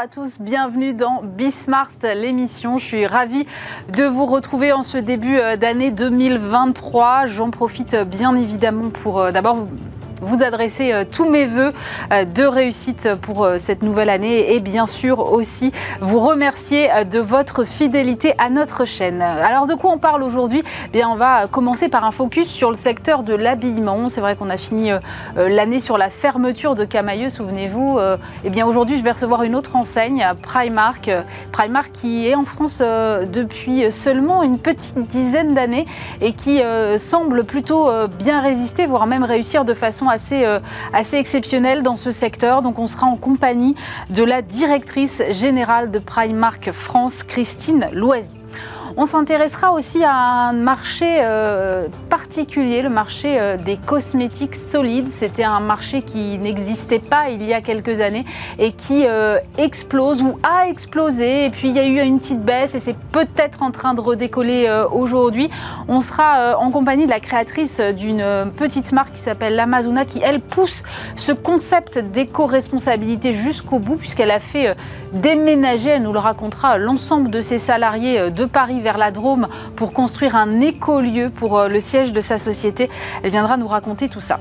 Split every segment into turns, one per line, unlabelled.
à tous, bienvenue dans Bismart, l'émission. Je suis ravie de vous retrouver en ce début euh, d'année 2023. J'en profite bien évidemment pour euh, d'abord vous vous adresser euh, tous mes voeux euh, de réussite pour euh, cette nouvelle année et bien sûr aussi vous remercier de votre fidélité à notre chaîne. Alors de quoi on parle aujourd'hui? Eh Bien, on va commencer par un focus sur le secteur de l'habillement. C'est vrai qu'on a fini l'année sur la fermeture de Camailleux, souvenez-vous. Eh bien aujourd'hui, je vais recevoir une autre enseigne, Primark. Primark qui est en France depuis seulement une petite dizaine d'années et qui semble plutôt bien résister, voire même réussir de façon assez, euh, assez exceptionnelle dans ce secteur. Donc on sera en compagnie de la directrice générale de Primark France, Christine Loisy. On s'intéressera aussi à un marché euh, particulier, le marché euh, des cosmétiques solides. C'était un marché qui n'existait pas il y a quelques années et qui euh, explose ou a explosé. Et puis il y a eu une petite baisse et c'est peut-être en train de redécoller aujourd'hui. On sera en compagnie de la créatrice d'une petite marque qui s'appelle l'Amazona qui, elle, pousse ce concept d'éco-responsabilité jusqu'au bout puisqu'elle a fait déménager, elle nous le racontera, l'ensemble de ses salariés de Paris vers la Drôme pour construire un écolieu pour euh, le siège de sa société. Elle viendra nous raconter tout ça.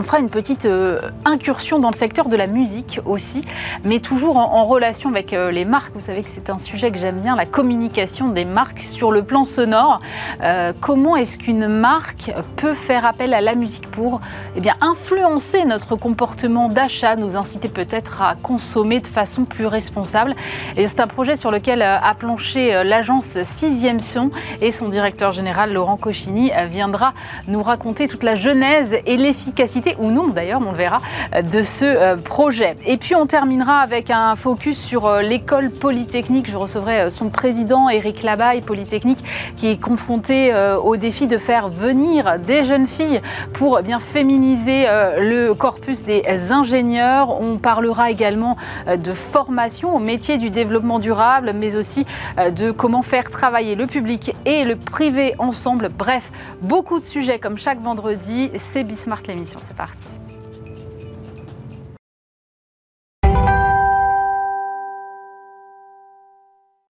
On fera une petite euh, incursion dans le secteur de la musique aussi, mais toujours en, relation avec euh, les marques. Vous savez que c'est un sujet que j'aime bien, la communication des marques sur le plan sonore. Euh, comment est-ce qu'une marque peut faire appel à la musique pour eh bien, influencer notre comportement d'achat, nous inciter peut-être à consommer de façon plus responsable? Et c'est un projet sur lequel a planché l'agence Sixième Son et son directeur général Laurent Cochini viendra nous raconter toute la genèse et l'efficacité ou non d'ailleurs, on le verra, de ce euh, projet. Et puis on terminera avec un focus sur euh, l'école polytechnique. Je recevrai euh, son président, Éric Labaille, Polytechnique, qui est confronté au défi de faire venir des jeunes filles pour bien féminiser le corpus des ingénieurs. On parlera également de formation au métier du développement durable, mais aussi de comment faire travailler le public et le privé ensemble. Bref, beaucoup de sujets comme chaque vendredi. C'est Bismart l'émission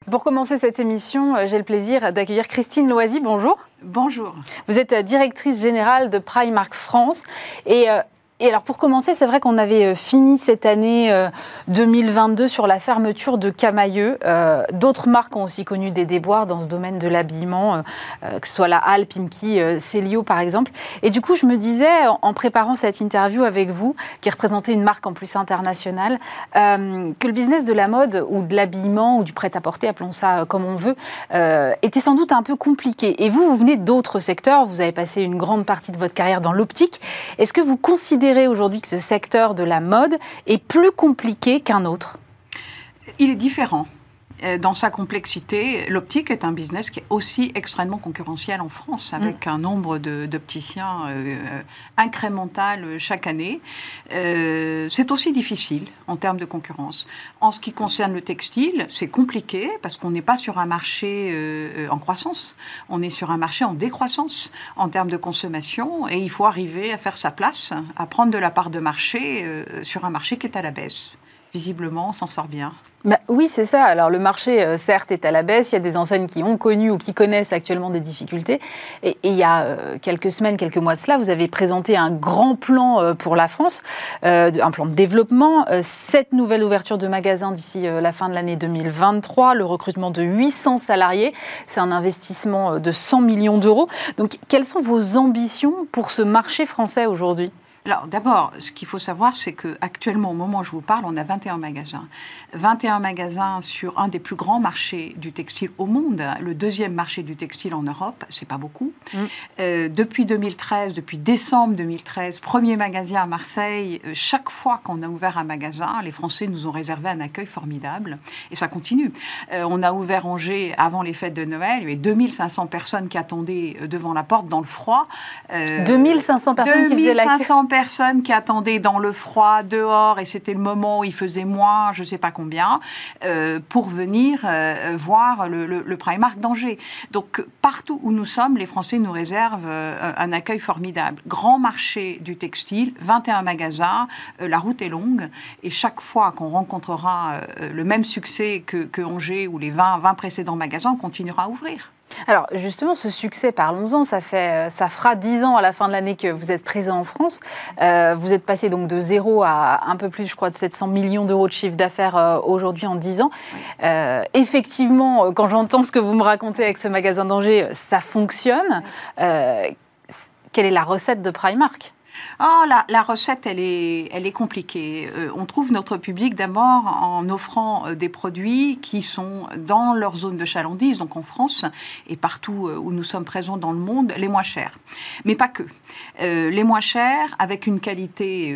Pour commencer cette émission, euh, j'ai le plaisir d'accueillir Christine Loisy. Bonjour.
Bonjour.
Vous êtes directrice générale de Primark France et euh, et alors pour commencer, c'est vrai qu'on avait euh, fini cette année 2022 euh, sur la fermeture de Camailleux. Euh, d'autres marques ont aussi connu des déboires dans ce domaine de l'habillement, que ce soit la Halle, Pimki, Célio par exemple. Et du coup, je me disais, en préparant cette interview avec vous, qui représentait une marque en plus internationale, que le business de la mode ou de l'habillement ou du prêt-à-porter, appelons ça comme on veut, était sans doute un peu compliqué. Et vous, vous venez d'autres secteurs, vous avez passé une grande partie de votre carrière dans l'optique. Est-ce que vous considérez aujourd'hui que ce secteur de la mode est plus compliqué qu'un autre?
Il est différent. Euh, dans sa complexité, l'optique est un business qui est aussi extrêmement concurrentiel en France, avec mm. un nombre d'opticiens euh, incrémental chaque année. Euh, c'est aussi difficile en termes de concurrence. En ce qui concerne le textile, c'est compliqué parce qu'on n'est pas sur un marché en croissance, on est sur un marché en décroissance en termes de consommation, et il faut arriver à faire sa place, à prendre de la part de marché sur un marché qui est à la baisse visiblement, on s'en sort bien.
Bah, oui, c'est ça. Alors le marché, euh, certes, est à la baisse. Il y a des enseignes qui ont connu ou qui connaissent actuellement des difficultés. Et, il y a euh, quelques semaines, quelques mois de cela, vous avez présenté un grand plan euh, pour la France, un plan de développement, sept nouvelles ouvertures de magasins d'ici la fin de l'année 2023, le recrutement de 800 salariés. C'est un investissement de 100 millions d'euros. Donc, quelles sont vos ambitions pour ce marché français aujourd'hui?
Alors d'abord, ce qu'il faut savoir, c'est qu'actuellement, au moment où je vous parle, on a 21 magasins. 21 magasins sur un des plus grands marchés du textile au monde, le deuxième marché du textile en Europe, c'est pas beaucoup. Mm. Euh, depuis 2013, depuis décembre 2013, premier magasin à Marseille, euh, chaque fois qu'on a ouvert un magasin, les Français nous ont réservé un accueil formidable. Et ça continue. Euh, on a ouvert Angers avant les fêtes de Noël, il y avait 2500 personnes qui attendaient devant la porte dans le froid.
2500 personnes qui faisaient l'accueil
personnes qui attendaient dans le froid, dehors, et c'était le moment où il faisait moins, je ne sais pas combien, euh, pour venir euh, voir le, Primark d'Angers. Donc, partout où nous sommes, les Français nous réservent un accueil formidable. Grand marché du textile, 21 magasins, la route est longue, et chaque fois qu'on rencontrera le même succès que, que Angers ou les 20, 20 précédents magasins, on continuera à ouvrir.
Alors justement, ce succès, parlons-en, ça, fait, euh, ça fera 10 ans à la fin de l'année que vous êtes présent en France. Euh, vous êtes passé donc de zéro à un peu plus, je crois, de 700 millions d'euros de chiffre d'affaires euh, aujourd'hui en 10 ans. effectivement, quand j'entends ce que vous me racontez avec ce magasin d'Angers, ça fonctionne. quelle est la recette de Primark?
Oh, la, recette, elle est, elle est compliquée. Euh, on trouve notre public d'abord en offrant euh, des produits qui sont dans leur zone de chalandise, donc en France et partout euh, où nous sommes présents dans le monde, les moins chers. Mais pas que. Les moins chers, avec une qualité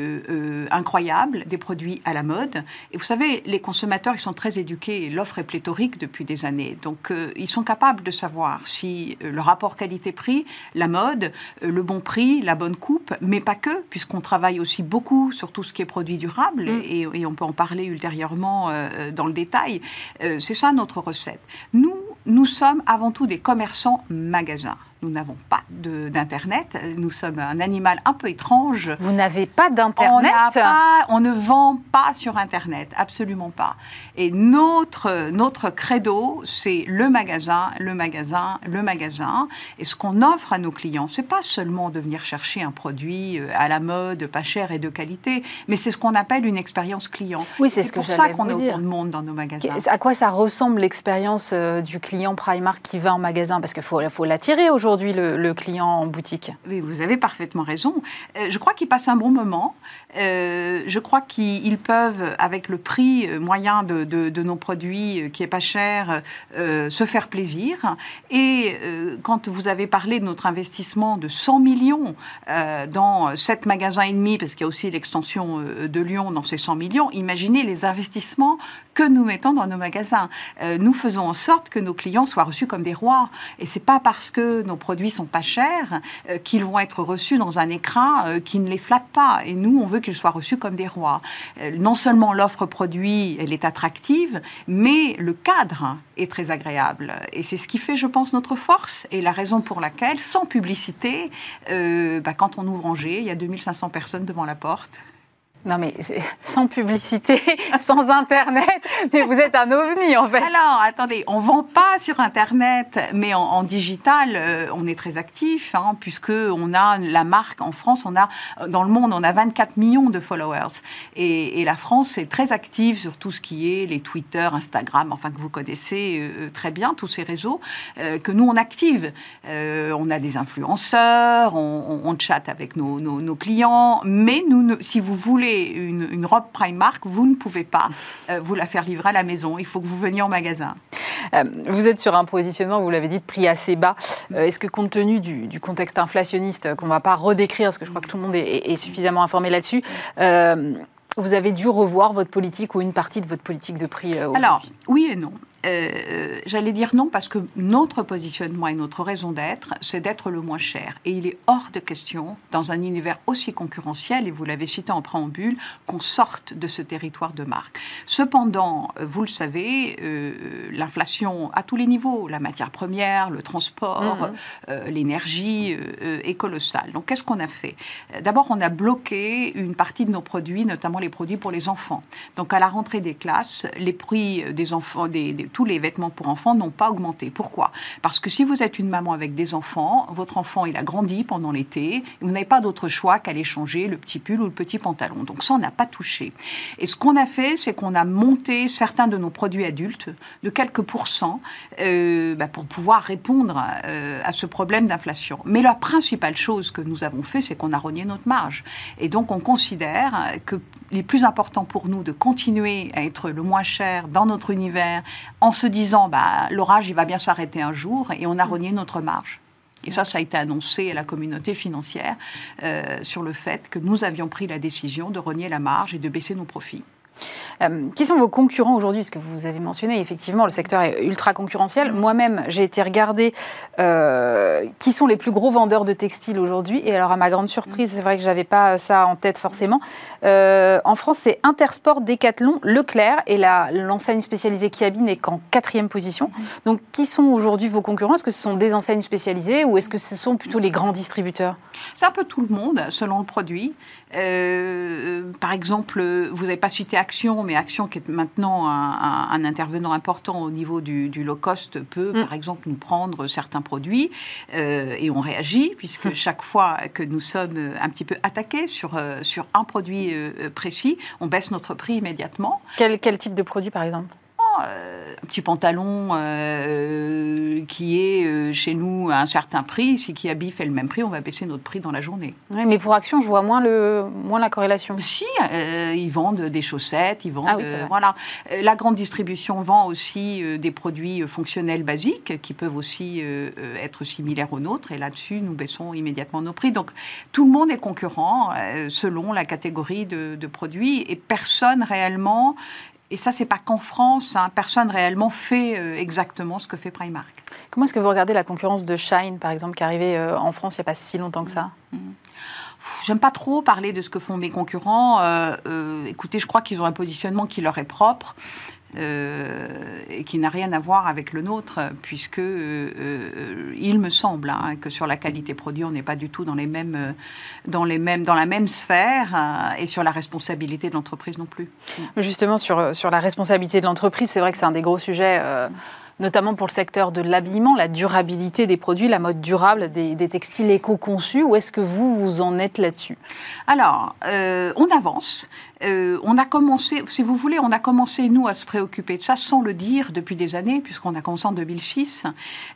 incroyable, des produits à la mode. Et vous savez, les consommateurs, ils sont très éduqués, l'offre est pléthorique depuis des années. Donc, ils sont capables de savoir si le rapport qualité-prix, la mode, le bon prix, la bonne coupe, mais pas que, puisqu'on travaille aussi beaucoup sur tout ce qui est produit durable, mm. et, on peut en parler ultérieurement euh, dans le détail. Euh, c'est ça notre recette. Nous, nous sommes avant tout des commerçants magasins. Nous n'avons pas d'Internet. Nous sommes un animal un peu étrange.
Vous n'avez pas d'Internet
on, on, ne vend pas sur Internet, absolument pas. Et notre, notre credo, c'est le magasin, le magasin, le magasin. Et ce qu'on offre à nos clients, c'est pas seulement de venir chercher un produit euh, à la mode, pas cher et de qualité, mais c'est ce qu'on appelle une expérience client.
Oui, c'est ce
pour ça qu'on a autant de monde dans nos magasins.
À quoi ça ressemble l'expérience euh, du client Primark qui va en magasin? Parce qu'il faut, faut l'attirer aujourd'hui le, client en boutique
Oui, vous avez parfaitement raison. Euh, je crois qu'ils passent un bon moment. Euh, je crois qu'ils peuvent, avec le prix moyen de, nos produits euh, qui est pas cher, se faire plaisir. Et quand vous avez parlé de notre investissement de 100 millions dans 7 magasins et demi, parce qu'il y a aussi l'extension de Lyon dans ces 100 millions, imaginez les investissements que nous mettons dans nos magasins. nous faisons en sorte que nos clients soient reçus comme des rois. Et c'est pas parce que nos produits sont pas chers, euh, qu'ils vont être reçus dans un écran euh, qui ne les flatte pas. Et nous, on veut qu'ils soient reçus comme des rois. Euh, non seulement l'offre produit, elle est attractive, mais le cadre est très agréable. Et c'est ce qui fait, je pense, notre force et la raison pour laquelle, sans publicité, bah, quand on ouvre Angers, il y a 2500 personnes devant la porte.
Non, mais sans publicité, sans Internet, mais vous êtes un ovni en fait.
Alors, attendez, on vend pas sur Internet, mais en, digital, euh, on est très actif, hein, puisque on a la marque en France, on a, dans le monde, on a 24 millions de followers. Et, la France est très active sur tout ce qui est les Twitter, Instagram, enfin que vous connaissez euh, très bien, tous ces réseaux, euh, que nous, on active. on a des influenceurs, on, chatte avec nos, nos, clients, mais nous, si vous voulez une, robe Primark, vous ne pouvez pas euh, vous la faire livrer à la maison. Il faut que vous veniez en magasin.
Euh, vous êtes sur un positionnement, vous l'avez dit, de prix assez bas. Euh, est-ce que compte tenu du, contexte inflationniste qu'on ne va pas redécrire, parce que je crois que tout le monde est, suffisamment informé là-dessus, vous avez dû revoir votre politique ou une partie de votre politique de prix
Alors, oui et non. Euh, j'allais dire non parce que notre positionnement et notre raison d'être, c'est d'être le moins cher. Et il est hors de question, dans un univers aussi concurrentiel, et vous l'avez cité en préambule, qu'on sorte de ce territoire de marque. Cependant, vous le savez, euh, l'inflation à tous les niveaux, la matière première, le transport, mhm. euh, l'énergie, est colossale. Donc qu'est-ce qu'on a fait? D'abord, on a bloqué une partie de nos produits, notamment les produits pour les enfants. Donc à la rentrée des classes, les prix des enfants, des tous les vêtements pour enfants n'ont pas augmenté. Pourquoi? Parce que si vous êtes une maman avec des enfants, votre enfant il a grandi pendant l'été, vous n'avez pas d'autre choix qu'aller changer le petit pull ou le petit pantalon. Donc ça, on n'a pas touché. Et ce qu'on a fait, c'est qu'on a monté certains de nos produits adultes de quelques pourcents euh, bah, pour pouvoir répondre euh, à ce problème d'inflation. Mais la principale chose que nous avons fait, c'est qu'on a rogné notre marge. Et donc on considère que il plus important pour nous de continuer à être le moins cher dans notre univers en se disant bah, l'orage, va bien s'arrêter un jour et on a renié notre marge. Et ça, ça a été annoncé à la communauté financière euh, sur le fait que nous avions pris la décision de renier la marge et de baisser nos profits.
Euh, qui sont vos concurrents aujourd'hui Parce que vous avez mentionné, effectivement, le secteur est ultra concurrentiel. Mm. Moi-même, j'ai été regarder euh, qui sont les plus gros vendeurs de textiles aujourd'hui. Et alors, à ma grande surprise, c'est vrai que je n'avais pas ça en tête forcément. Euh, en France, c'est Intersport, Decathlon, Leclerc et l'enseigne spécialisée Kiabi n'est qu'en quatrième position. Mm. Donc, qui sont aujourd'hui vos concurrents? Est-ce que ce sont des enseignes spécialisées ou est-ce que ce sont plutôt les grands distributeurs?
C'est un peu tout le monde, selon le produit. Euh, par exemple, vous n'avez pas cité Action, mais Action, qui est maintenant un, intervenant important au niveau du, low cost, peut, mm. par exemple, nous prendre certains produits euh, et on réagit, puisque mm. chaque fois que nous sommes un petit peu attaqués sur, euh, sur un produit précis, on baisse notre prix immédiatement.
Quel, quel type de produit, par exemple?
Euh, un petit pantalon euh, qui est euh, chez nous à un certain prix, si Kiabi fait le même prix, on va baisser notre prix dans la journée.
mais pour Action, je vois moins, le, moins la corrélation.
Si, ils vendent des chaussettes, ils vendent. Ah voilà. La grande distribution vend aussi des produits fonctionnels basiques qui peuvent aussi être similaires aux nôtres, et là-dessus, nous baissons immédiatement nos prix. Donc, tout le monde est concurrent selon la catégorie de, de produits, et personne réellement et ça, c'est pas qu'en France, hein, personne réellement fait euh, exactement ce que fait Primark.
Comment est-ce que vous regardez la concurrence de Shine, par exemple, qui est arrivée euh, en France il n'y a pas si longtemps que ça? Mmh.
J'aime pas trop parler de ce que font mes concurrents. Euh, écoutez, je crois qu'ils ont un positionnement qui leur est propre. Euh, et qui n'a rien à voir avec le nôtre, puisque euh, euh, il me semble hein, que sur la qualité produit, on n'est pas du tout dans les mêmes, dans les mêmes, dans la même sphère, et sur la responsabilité de l'entreprise non plus.
Justement, sur, sur la responsabilité de l'entreprise, c'est vrai que c'est un des gros sujets notamment pour le secteur de l'habillement, la durabilité des produits, la mode durable des, textiles éco-conçus. Où est-ce que vous, vous en êtes là-dessus?
Alors, on avance. Euh, on a commencé, si vous voulez, on a commencé, nous, à se préoccuper de ça sans le dire depuis des années, puisqu'on a commencé en 2006,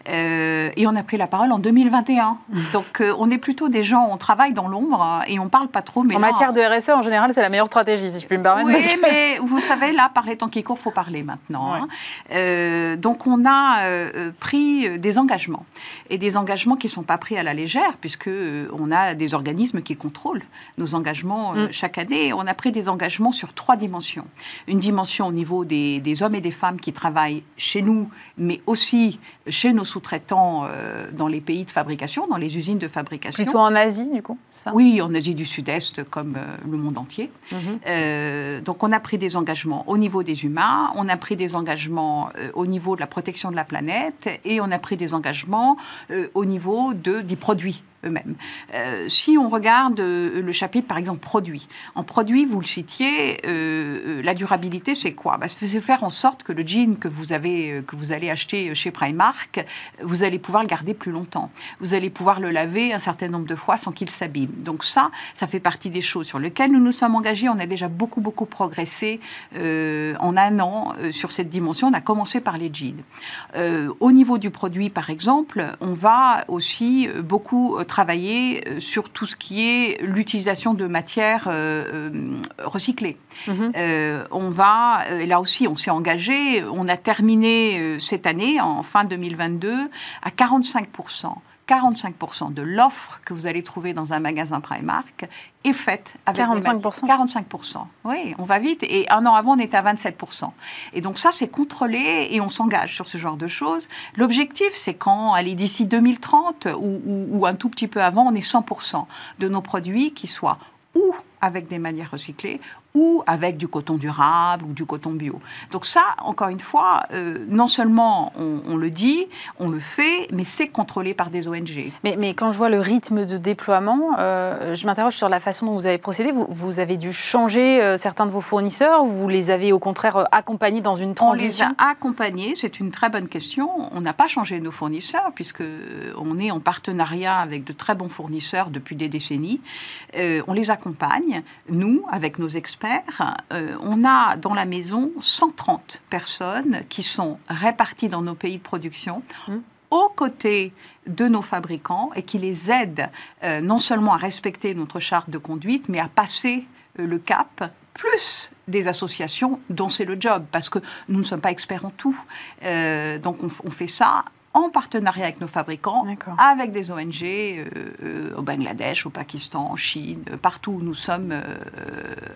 euh, et on a pris la parole en 2021. Donc, euh, on est plutôt des gens, on travaille dans l'ombre et on parle pas trop.
Mais en matière de RSE, en général, c'est la meilleure stratégie, si je puis me permettre.
Oui, mais vous savez, là, par les temps qui courent, faut parler maintenant. Hein. donc, on a pris des engagements, et des engagements qui ne sont pas pris à la légère, puisque on a des organismes qui contrôlent nos engagements mm. chaque année. On a pris des engagements engagement sur trois dimensions. Une dimension au niveau des, hommes et des femmes qui travaillent chez nous, mais aussi chez nos sous-traitants euh, dans les pays de fabrication, dans les usines de fabrication.
Plutôt en Asie, du coup
ça? Oui, en Asie du Sud-Est, comme euh, le monde entier. Mhm. Euh, donc on a pris des engagements au niveau des humains, on a pris des engagements au niveau de la protection de la planète, et on a pris des engagements au niveau de, des produits eux-mêmes. Euh, si on regarde euh, le chapitre, par exemple, produit. En produit, vous le citiez, euh, la durabilité, c'est quoi? Bah, C'est faire en sorte que le jean que vous, avez, que vous allez acheter chez Primark, vous allez pouvoir le garder plus longtemps. Vous allez pouvoir le laver un certain nombre de fois sans qu'il s'abîme. Donc ça, ça fait partie des choses sur lesquelles nous nous sommes engagés. On a déjà beaucoup, beaucoup progressé en un an sur cette dimension. On a commencé par les jeans. au niveau du produit, par exemple, on va aussi beaucoup travailler euh, sur tout ce qui est l'utilisation de matières euh, euh, recyclées. Mhm. on va, là aussi, on s'est engagé, on a terminé cette année, en fin 2022, à 45 45% de l'offre que vous allez trouver dans un magasin Primark est faite avec
45%.
45%. Oui, on va vite. Et un an avant, on était à 27%. Et donc ça, c'est contrôlé et on s'engage sur ce genre de choses. L'objectif, c'est quand, allez, d'ici 2030 ou, ou, un tout petit peu avant, on est 100% de nos produits qui soient ou avec des manières recyclées ou avec du coton durable ou du coton bio. Donc ça, encore une fois, euh, non seulement on, le dit, on le fait, mais c'est contrôlé par des ONG.
Mais, mais, quand je vois le rythme de déploiement, euh, je m'interroge sur la façon dont vous avez procédé. Vous, vous avez dû changer euh, certains de vos fournisseurs ou vous les avez au contraire accompagnés dans une transition
On les a accompagnés, c'est une très bonne question. On n'a pas changé nos fournisseurs puisque on est en partenariat avec de très bons fournisseurs depuis des décennies. on les accompagne, nous, avec nos experts euh, on a dans la maison 130 personnes qui sont réparties dans nos pays de production. Mmh. aux côtés de nos fabricants et qui les aident euh, non seulement à respecter notre charte de conduite, mais à passer euh, le cap plus des associations dont c'est le job, parce que nous ne sommes pas experts en tout. donc on, fait ça en partenariat avec nos fabricants, avec des ONG euh, euh, au Bangladesh, au Pakistan, en Chine, partout où nous sommes euh,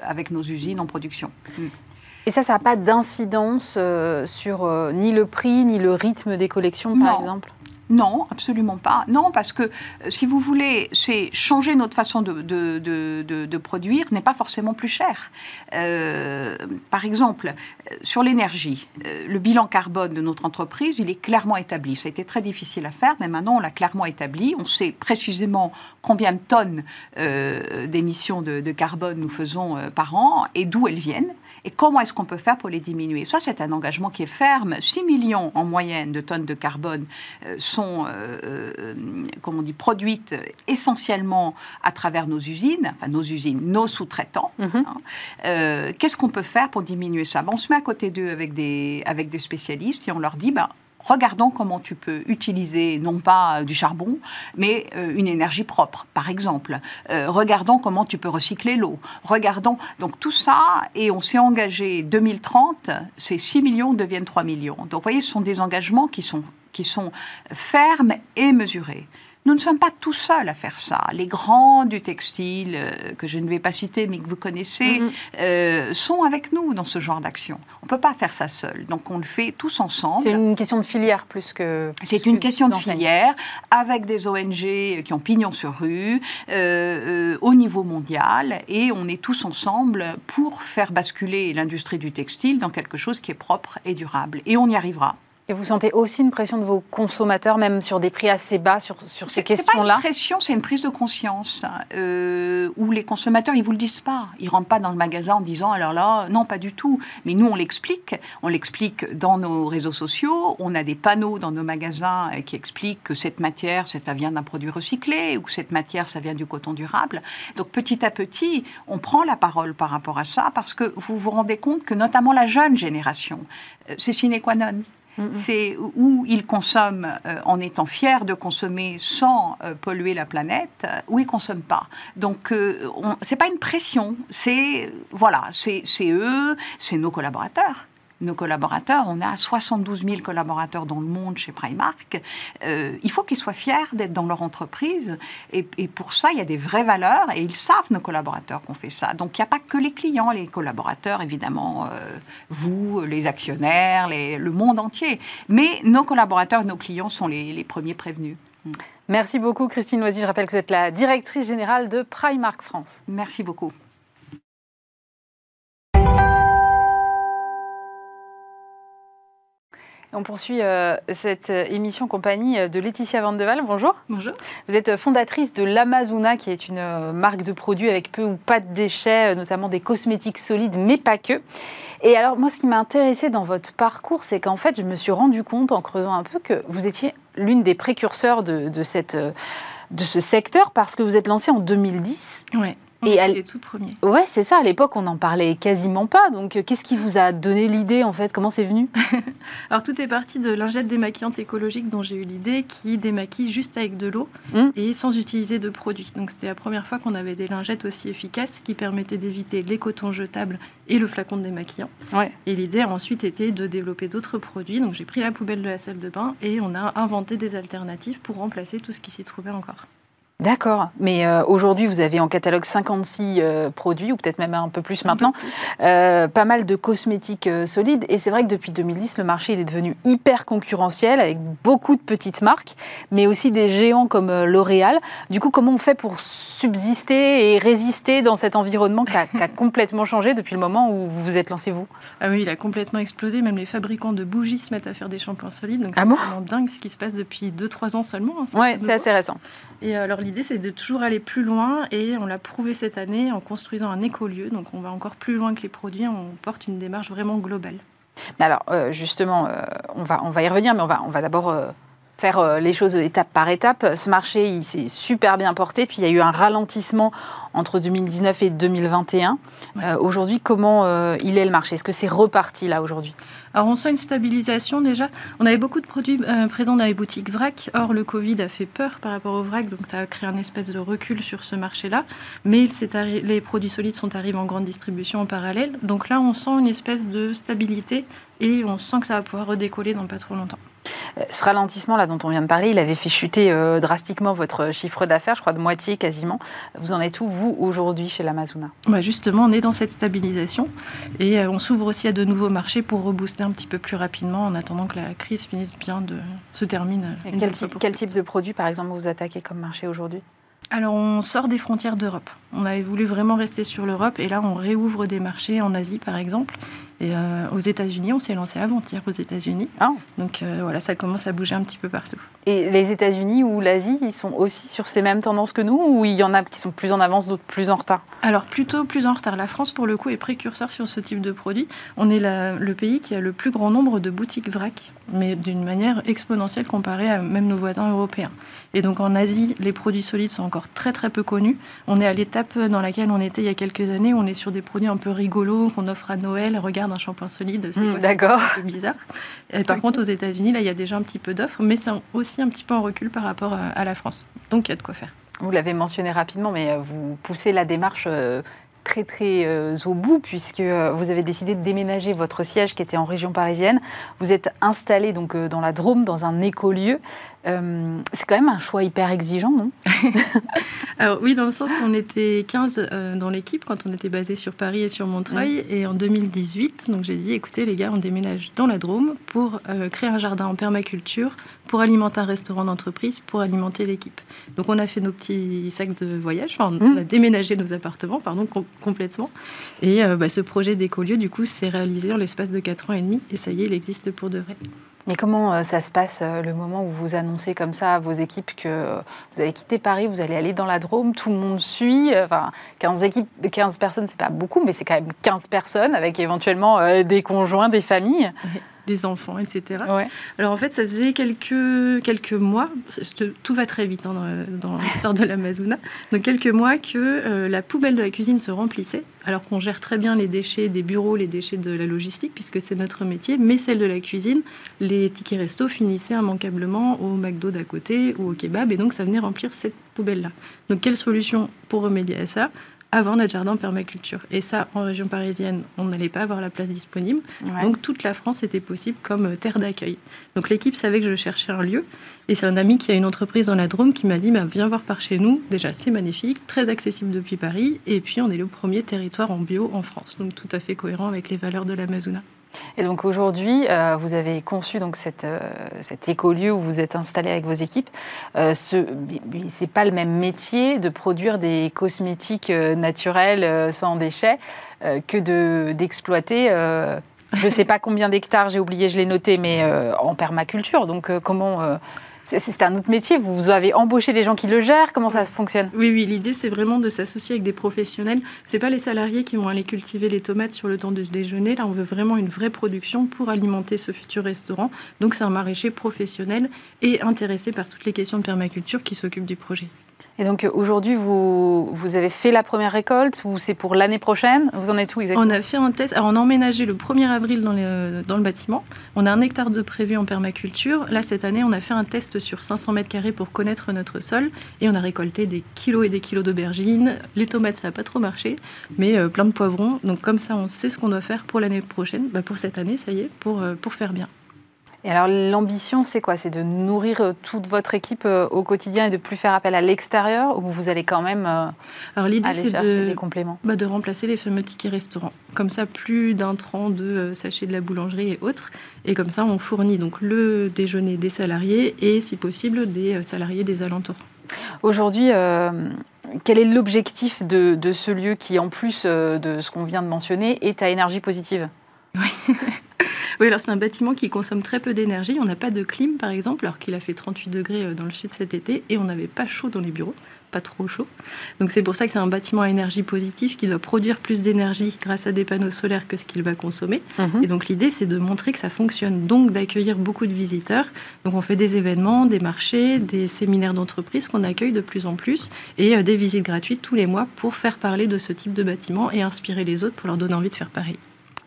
avec nos usines en production. Mm.
Et ça, ça n'a pas d'incidence sur ni le prix, ni le rythme des collections, par exemple?
Non, absolument pas. Non, parce que euh, si vous voulez, c'est changer notre façon de, de, produire n'est pas forcément plus cher. Euh, par exemple, euh, sur l'énergie, le bilan carbone de notre entreprise, il est clairement établi. Ça a été très difficile à faire, mais maintenant on l'a clairement établi. On sait précisément combien de tonnes d'émissions de, carbone nous faisons par an et d'où elles viennent et comment est-ce qu'on peut faire pour les diminuer? Ça, c'est un engagement qui est ferme. 6 millions en moyenne de tonnes de carbone sont euh, euh, comme on dit, produites essentiellement à travers nos usines, enfin nos usines, nos sous-traitants. Mhm. Hein. Euh, qu'est-ce qu'on peut faire pour diminuer ça? Ben, On se met à côté d'eux avec des, avec des spécialistes et on leur dit, ben, regardons comment tu peux utiliser non pas du charbon, mais une énergie propre, par exemple. regardons comment tu peux recycler l'eau. Regardons donc tout ça, et on s'est engagé 2030, ces 6 millions deviennent 3 millions. Donc vous voyez, ce sont des engagements qui sont qui sont fermes et mesurées. Nous ne sommes pas tout seuls à faire ça. Les grands du textile, euh, que je ne vais pas citer, mais que vous connaissez, mm-hmm. euh, sont avec nous dans ce genre d'action. On ne peut pas faire ça seul. Donc on le fait tous ensemble.
C'est une question de filière plus que...
C'est une question de filière, avec des ONG qui ont pignon sur rue, euh, au niveau mondial, et on est tous ensemble pour faire basculer l'industrie du textile dans quelque chose qui est propre et durable. Et on y arrivera.
Et vous sentez aussi une pression de vos consommateurs, même sur des prix assez bas, sur, sur ces questions-là
C'est une pression, c'est une prise de conscience. Euh, où les consommateurs, ils vous le disent pas. Ils rentrent pas dans le magasin en disant, alors là, non, pas du tout. Mais nous, on l'explique. On l'explique dans nos réseaux sociaux. On a des panneaux dans nos magasins qui expliquent que cette matière, ça vient d'un produit recyclé, ou que cette matière, ça vient du coton durable. Donc petit à petit, on prend la parole par rapport à ça, parce que vous vous rendez compte que notamment la jeune génération, euh, c'est sine qua non. C'est où ils consomment euh, en étant fiers de consommer sans euh, polluer la planète, ou ils consomment pas. Donc, euh, ce n'est pas une pression. C'est voilà, c'est eux, c'est nos collaborateurs nos collaborateurs. On a 72 000 collaborateurs dans le monde chez Primark. Euh, il faut qu'ils soient fiers d'être dans leur entreprise. Et, pour ça, il y a des vraies valeurs et ils savent, nos collaborateurs, qu'on fait ça. Donc, il n'y a pas que les clients, les collaborateurs, évidemment, euh, vous, les actionnaires, le monde entier. Mais nos collaborateurs, nos clients sont les, les premiers prévenus.
Merci beaucoup, Christine Loisy. Je rappelle que vous êtes la directrice générale de Primark France.
Merci beaucoup.
On poursuit euh, cette euh, émission en compagnie euh, de Laetitia Vandeval. Bonjour.
Bonjour.
Vous êtes fondatrice de l'Amazona, qui est une marque de produits avec peu ou pas de déchets, notamment des cosmétiques solides, mais pas que. Et alors, moi, ce qui m'a intéressé dans votre parcours, c'est qu'en fait, je me suis rendu compte, en creusant un peu, que vous étiez l'une des précurseurs de, cette, de ce secteur, parce que vous êtes lancée en 2010.
Oui. Et elle... les tout premiers.
Ouais, c'est ça. À l'époque, on n'en parlait quasiment pas. Donc, euh, qu'est-ce qui vous a donné l'idée, en fait? Comment c'est venu?
Alors, tout est parti de lingettes démaquillantes écologiques dont j'ai eu l'idée, qui démaquillent juste avec de l'eau hum. et sans utiliser de produits. Donc, c'était la première fois qu'on avait des lingettes aussi efficaces qui permettaient d'éviter les cotons jetables et le flacon de démaquillant. Ouais. Et l'idée a ensuite été de développer d'autres produits. Donc, j'ai pris la poubelle de la salle de bain et on a inventé des alternatives pour remplacer tout ce qui s'y trouvait encore.
D'accord. Mais euh, aujourd'hui, vous avez en catalogue 56 euh, produits, ou peut-être même un peu plus maintenant, euh, pas mal de cosmétiques solides. Et c'est vrai que depuis 2010, le marché il est devenu hyper concurrentiel, avec beaucoup de petites marques, mais aussi des géants comme L'Oréal. Du coup, comment on fait pour subsister et résister dans cet environnement qui a, complètement changé depuis le moment où vous vous êtes lancé, vous?
Ah oui, il a complètement explosé. Même les fabricants de bougies se mettent à faire des shampoings solides. Donc c'est ah vraiment dingue ce qui se passe depuis 2-3 ans seulement.
Hein, oui, c'est assez récent.
Et alors, l'idée, c'est de toujours aller plus loin et on l'a prouvé cette année en construisant un écolieu. Donc on va encore plus loin que les produits, on porte une démarche vraiment globale.
Alors, euh, justement, euh, on, va, on va y revenir, mais on va, on va d'abord euh, faire les choses étape par étape. Ce marché, il s'est super bien porté, puis il y a eu un ralentissement entre 2019 et 2021. aujourd'hui, comment il est le marché? Est-ce que c'est reparti là aujourd'hui?
Alors on sent une stabilisation déjà. On avait beaucoup de produits euh, présents dans les boutiques vrac. Or le Covid a fait peur par rapport au vrac, donc ça a créé un espèce de recul sur ce marché-là. Mais les produits solides sont arrivés en grande distribution en parallèle. Donc là on sent une espèce de stabilité et on sent que ça va pouvoir redécoller dans pas trop longtemps.
Ce ralentissement là dont on vient de parler, il avait fait chuter drastiquement votre chiffre d'affaires, je crois de moitié quasiment. Vous en êtes où, vous, aujourd'hui, chez l'Amazona?
Bah Justement, on est dans cette stabilisation et on s'ouvre aussi à de nouveaux marchés pour rebooster un petit peu plus rapidement en attendant que la crise finisse bien de se termine.
Quel type, quel type de produit, par exemple, vous attaquez comme marché aujourd'hui?
Alors on sort des frontières d'Europe. On avait voulu vraiment rester sur l'Europe et là on réouvre des marchés en Asie par exemple. Et euh, aux États-Unis, on s'est lancé avant-hier aux États-Unis. Ah. Donc euh, voilà, ça commence à bouger un petit peu partout.
Et les États-Unis ou l'Asie, ils sont aussi sur ces mêmes tendances que nous ou il y en a qui sont plus en avance, d'autres plus en retard?
Alors plutôt plus en retard. La France, pour le coup, est précurseur sur ce type de produit. On est le pays qui a le plus grand nombre de boutiques vrac, mais d'une manière exponentielle comparée à même nos voisins européens. Et donc en Asie, les produits solides sont encore très très peu connus. On est à l'étape dans laquelle on était il y a quelques années. On est sur des produits un peu rigolos qu'on offre à Noël. Regarde un shampoing solide, c'est
mmh, D'accord.
un peu bizarre. Et par contre, aux États-Unis, là, il y a déjà un petit peu d'offres, mais c'est aussi un petit peu en recul par rapport à, la France. Donc, il y a de quoi faire.
Vous l'avez mentionné rapidement, mais euh, vous poussez la démarche euh, très très euh, au bout puisque vous avez décidé de déménager votre siège qui était en région parisienne. Vous êtes installé donc dans la Drôme dans un écolieu. Euh, c'est quand même un choix hyper exigeant, non
Alors oui, dans le sens où on était 15 euh, dans l'équipe quand on était basé sur Paris et sur Montreuil. Et en 2018, donc j'ai dit, écoutez les gars, on déménage dans la Drôme pour euh, créer un jardin en permaculture, pour alimenter un restaurant d'entreprise, pour alimenter l'équipe. Donc on a fait nos petits sacs de voyage, enfin on a déménagé nos appartements, pardon, complètement. Et bah, ce projet d'écolieu, du coup, s'est réalisé en l'espace de 4 ans et demi. Et ça y est, il existe pour de vrai.
Mais comment euh, ça se passe euh, le moment où vous annoncez comme ça à vos équipes que vous allez quitter Paris, vous allez aller dans la Drôme, tout le monde suit euh, Enfin, 15, équipes, 15 personnes, c'est pas beaucoup, mais c'est quand même 15 personnes avec éventuellement des conjoints, des familles
enfants, etc. Alors en fait, ça faisait quelques, quelques mois, tout va très vite hein, dans, l'histoire de l'Amazona, donc quelques mois que euh, la poubelle de la cuisine se remplissait, alors qu'on gère très bien les déchets des bureaux, les déchets de la logistique, puisque c'est notre métier, mais celle de la cuisine, les tickets resto finissaient immanquablement au McDo d'à côté ou au kebab, et donc ça venait remplir cette poubelle-là. Donc quelle solution pour remédier à ça? Avant notre jardin permaculture. Et ça, en région parisienne, on n'allait pas avoir la place disponible. Donc toute la France était possible comme euh, terre d'accueil. Donc l'équipe savait que je cherchais un lieu. Et c'est un ami qui a une entreprise dans la Drôme qui m'a dit bah, Viens voir par chez nous. Déjà, c'est magnifique, très accessible depuis Paris. Et puis, on est le premier territoire en bio en France. Donc tout à fait cohérent avec les valeurs de l'Amazona.
Et donc aujourd'hui, euh, vous avez conçu donc euh, cet écolieu où vous êtes installé avec vos équipes. Euh, ce n'est pas le même métier de produire des cosmétiques naturels sans déchets que d'exploiter. je ne sais pas combien d'hectares, j'ai oublié, je l'ai noté, mais en permaculture. Donc comment c'est un autre métier. Vous avez embauché des gens qui le gèrent. Comment ça fonctionne?
Oui, oui. L'idée, c'est vraiment de s'associer avec des professionnels. C'est pas les salariés qui vont aller cultiver les tomates sur le temps de déjeuner. Là, on veut vraiment une vraie production pour alimenter ce futur restaurant. Donc, c'est un maraîcher professionnel et intéressé par toutes les questions de permaculture qui s'occupe du projet.
Et donc aujourd'hui, vous, vous avez fait la première récolte ou c'est pour l'année prochaine? Vous en êtes où exactement?
On a fait un test. Alors on a emménagé le 1er avril dans, dans le bâtiment. On a un hectare de prévu en permaculture. Là, cette année, on a fait un test sur 500 mètres carrés pour connaître notre sol et on a récolté des kilos et des kilos d'aubergines. Les tomates, ça n'a pas trop marché, mais euh, plein de poivrons. Donc comme ça, on sait ce qu'on doit faire pour l'année prochaine. Bah, pour cette année, ça y est, pour, euh, pour faire bien.
Et alors l'ambition, c'est quoi? C'est de nourrir euh, toute votre équipe euh, au quotidien et de plus faire appel à l'extérieur ou vous allez quand même euh, alors, l'idée, c'est de, des compléments?
Bah, De remplacer les fameux tickets restaurants. Comme ça, plus d'un de sachets de la boulangerie et autres. Et comme ça, on fournit donc le déjeuner des salariés et, si possible, des salariés des alentours.
Aujourd'hui, quel est l'objectif de, de, ce lieu qui, en plus de ce qu'on vient de mentionner, est à énergie positive?
Oui. oui, alors c'est un bâtiment qui consomme très peu d'énergie. On n'a pas de clim, par exemple, alors qu'il a fait 38 degrés euh, dans le sud cet été, et on n'avait pas chaud dans les bureaux, pas trop chaud. Donc c'est pour ça que c'est un bâtiment à énergie positive qui doit produire plus d'énergie grâce à des panneaux solaires que ce qu'il va consommer. Mhm. Et donc l'idée, c'est de montrer que ça fonctionne, donc d'accueillir beaucoup de visiteurs. Donc on fait des événements, des marchés, des séminaires d'entreprise qu'on accueille de plus en plus, et euh, des visites gratuites tous les mois pour faire parler de ce type de bâtiment et inspirer les autres pour leur donner envie de faire pareil.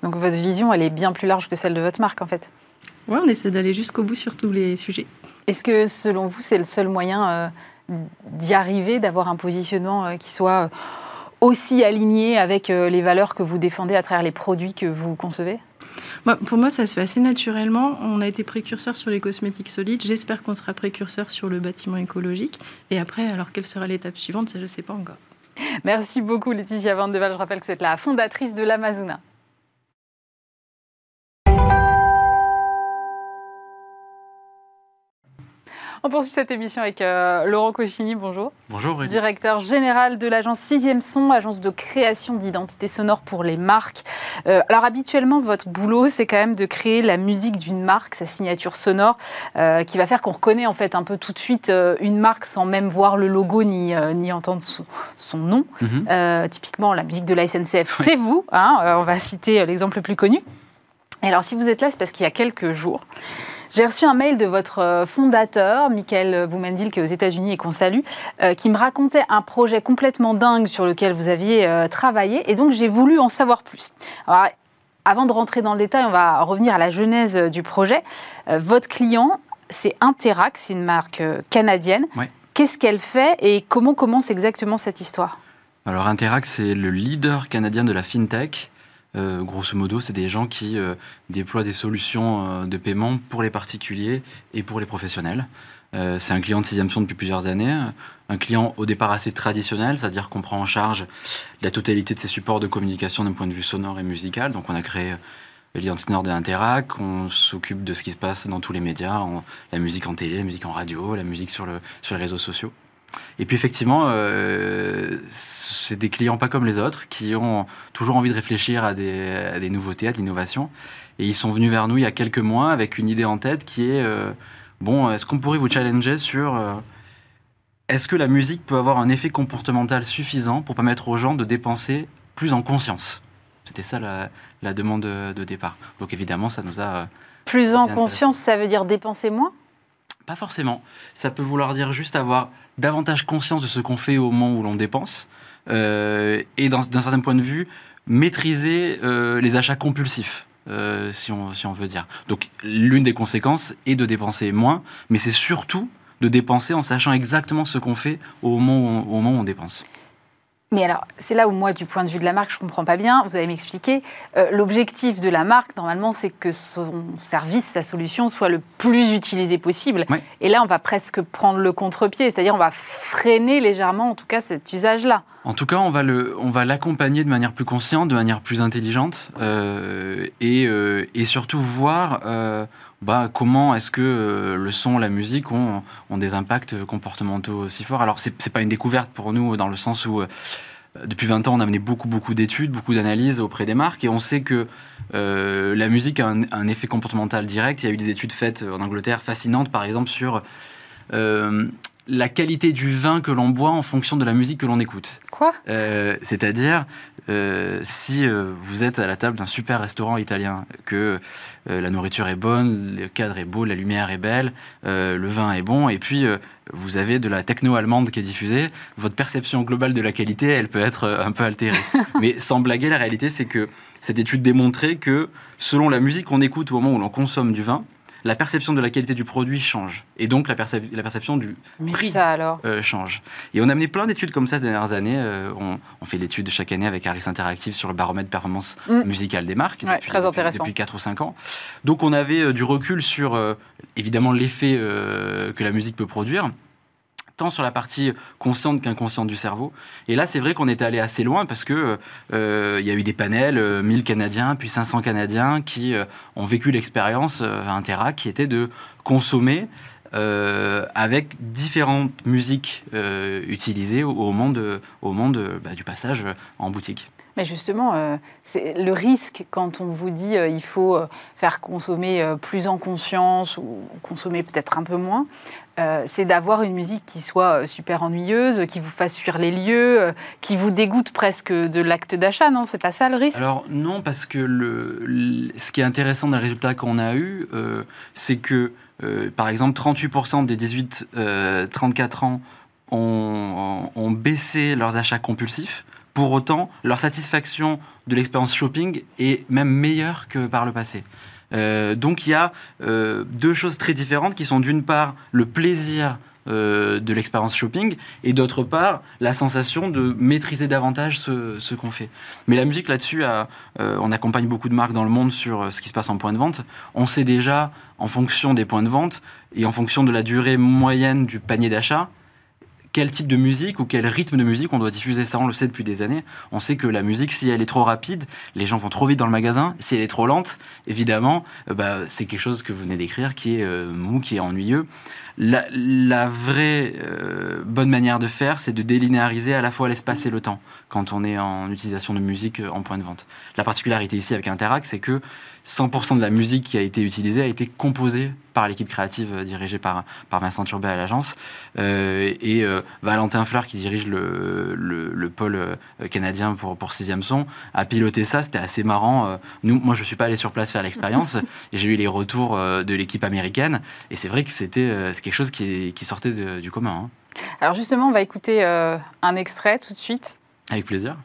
Donc votre vision, elle est bien plus large que celle de votre marque en fait.
Oui, on essaie d'aller jusqu'au bout sur tous les sujets.
Est-ce que selon vous, c'est le seul moyen euh, d'y arriver, d'avoir un positionnement euh, qui soit euh, aussi aligné avec les valeurs que vous défendez à travers les produits que vous concevez?
Pour moi, ça se fait assez naturellement. On a été précurseur sur les cosmétiques solides. J'espère qu'on sera précurseur sur le bâtiment écologique. Et après, alors quelle sera l'étape suivante? Je ne sais pas encore.
Merci beaucoup Laetitia Vandeval. Je rappelle que vous êtes la fondatrice de l'Amazona. On poursuit cette émission avec euh, Laurent Cochini, bonjour.
Bonjour,
Directeur général de l'agence Sixième Son, agence de création d'identité sonore pour les marques. Euh, alors habituellement, votre boulot, c'est quand même de créer la musique d'une marque, sa signature sonore, euh, qui va faire qu'on reconnaît en fait un peu tout de suite une marque sans même voir le logo ni, ni entendre son, nom. Mhm. typiquement, la musique de la SNCF, c'est vous. Hein, on va citer l'exemple le plus connu. Et alors si vous êtes là, c'est parce qu'il y a quelques jours, j'ai reçu un mail de votre euh, fondateur, Michael Boumendil, qui est aux États-Unis et qu'on salue, euh, qui me racontait un projet complètement dingue sur lequel vous aviez euh, travaillé. Et donc, j'ai voulu en savoir plus. avant de rentrer dans le détail, on va revenir à la genèse du projet. votre client, c'est Interac, c'est une marque canadienne. Qu'est-ce qu'elle fait et comment commence exactement cette histoire?
Alors, Interac, c'est le leader canadien de la fintech. Euh, grosso modo, c'est des gens qui euh, déploient des solutions euh, de paiement pour les particuliers et pour les professionnels. c'est un client de sixième son depuis plusieurs années, un client au départ assez traditionnel, c'est-à-dire qu'on prend en charge la totalité de ses supports de communication d'un point de vue sonore et musical. Donc on a créé sonore de Interac, on s'occupe de ce qui se passe dans tous les médias, la musique en télé, la musique en radio, la musique sur les réseaux sociaux. Et puis effectivement, euh, c'est des clients pas comme les autres qui ont toujours envie de réfléchir à des, nouveautés, à de l'innovation. Et ils sont venus vers nous il y a quelques mois avec une idée en tête qui est euh, bon, est-ce qu'on pourrait vous challenger sur euh, est-ce que la musique peut avoir un effet comportemental suffisant pour permettre aux gens de dépenser plus en conscience? C'était ça la, demande de, départ. Donc évidemment, ça nous a
plus en conscience, ça veut dire dépenser moins?
Pas forcément. Ça peut vouloir dire juste avoir davantage conscience de ce qu'on fait au moment où l'on dépense, euh, et d'un certain point de vue, maîtriser euh, les achats compulsifs. Euh, si, on, si on veut dire. Donc l'une des conséquences est de dépenser moins, mais c'est surtout de dépenser en sachant exactement ce qu'on fait au moment au moment où on dépense.
Mais alors, c'est là où moi, du point de vue de la marque, je ne comprends pas bien. Vous allez m'expliquer. Euh, l'objectif de la marque, normalement, c'est que son service, sa solution soit le plus utilisé possible. Et là, on va presque prendre le contre-pied, c'est-à-dire on va freiner légèrement, en tout cas, cet usage-là.
En tout cas, on va, le, on va l'accompagner de manière plus consciente, de manière plus intelligente, euh, et, euh, et, surtout voir bah, comment est-ce que le son, la musique ont, des impacts comportementaux aussi forts? Alors, ce n'est pas une découverte pour nous dans le sens où depuis 20 ans, on a mené beaucoup, beaucoup d'études, beaucoup d'analyses auprès des marques et on sait que euh, la musique a un, effet comportemental direct. Il y a eu des études faites en Angleterre fascinantes, par exemple, sur euh, la qualité du vin que l'on boit en fonction de la musique que l'on écoute.
Quoi?
Euh, C'est-à-dire, si vous êtes à la table d'un super restaurant italien, que la nourriture est bonne, le cadre est beau, la lumière est belle, le vin est bon, et puis vous avez de la techno allemande qui est diffusée, votre perception globale de la qualité, elle peut être euh, un peu altérée. Mais sans blaguer, la réalité, c'est que cette étude démontrait que selon la musique qu'on écoute au moment où l'on consomme du vin, la perception de la qualité du produit change. Et donc la, perception du prix euh, change. Et on a mené plein d'études comme ça ces dernières années. Euh, on, fait l'étude chaque année avec Harris Interactive sur le baromètre performance mm. musicale des marques
depuis, très intéressant.
depuis 4 ou 5 ans. Donc on avait euh, du recul sur évidemment l'effet que la musique peut produire tant sur la partie consciente qu'inconsciente du cerveau. Et là, c'est vrai qu'on est allé assez loin parce que euh, il y a eu des panels, 1000 euh, Canadiens, puis 500 Canadiens qui euh, ont vécu l'expérience Interac, qui était de consommer avec différentes musiques utilisées au, au bah, du passage en boutique.
Mais justement, c'est le risque quand on vous dit il faut faire consommer plus en conscience ou consommer peut-être un peu moins, euh, c'est d'avoir une musique qui soit euh, super ennuyeuse, qui vous fasse fuir les lieux, euh, qui vous dégoûte presque de l'acte d'achat, non? C'est pas ça le risque?
Alors non, parce que ce qui est intéressant dans les résultats qu'on a eus, c'est que, par exemple, 38% des 18-34 ans ont, baissé leurs achats compulsifs. Pour autant, leur satisfaction de l'expérience shopping est même meilleure que par le passé. Euh, donc il y a euh, deux choses très différentes qui sont d'une part le plaisir de l'expérience shopping, et d'autre part, la sensation de maîtriser davantage ce, ce qu'on fait. Mais la musique là-dessus, on accompagne beaucoup de marques dans le monde sur ce qui se passe en point de vente. On sait déjà, en fonction des points de vente et en fonction de la durée moyenne du panier d'achat, quel type de musique ou quel rythme de musique on doit diffuser. Ça, on le sait depuis des années. On sait que la musique, si elle est trop rapide, les gens vont trop vite dans le magasin. Si elle est trop lente, évidemment, euh, bah, c'est quelque chose que vous venez d'écrire qui est euh, mou, qui est ennuyeux. La, vraie euh, bonne manière de faire, c'est de délinéariser à la fois l'espace et le temps quand on est en utilisation de musique en point de vente. La particularité ici avec Interact, c'est que 100% de la musique qui a été utilisée a été composée par l'équipe créative euh, dirigée par, par Vincent Turbet à l'agence. Euh, et euh, Valentin Fleur, qui dirige le, le, pôle canadien pour, pour Sixième Son, a piloté ça. C'était assez marrant. Nous, moi, je ne suis pas allé sur place faire l'expérience. et j'ai eu les retours de l'équipe américaine. Et c'est vrai que c'était quelque chose qui, qui sortait du commun. Hein.
Alors justement, on va écouter un extrait tout de suite.
Avec plaisir.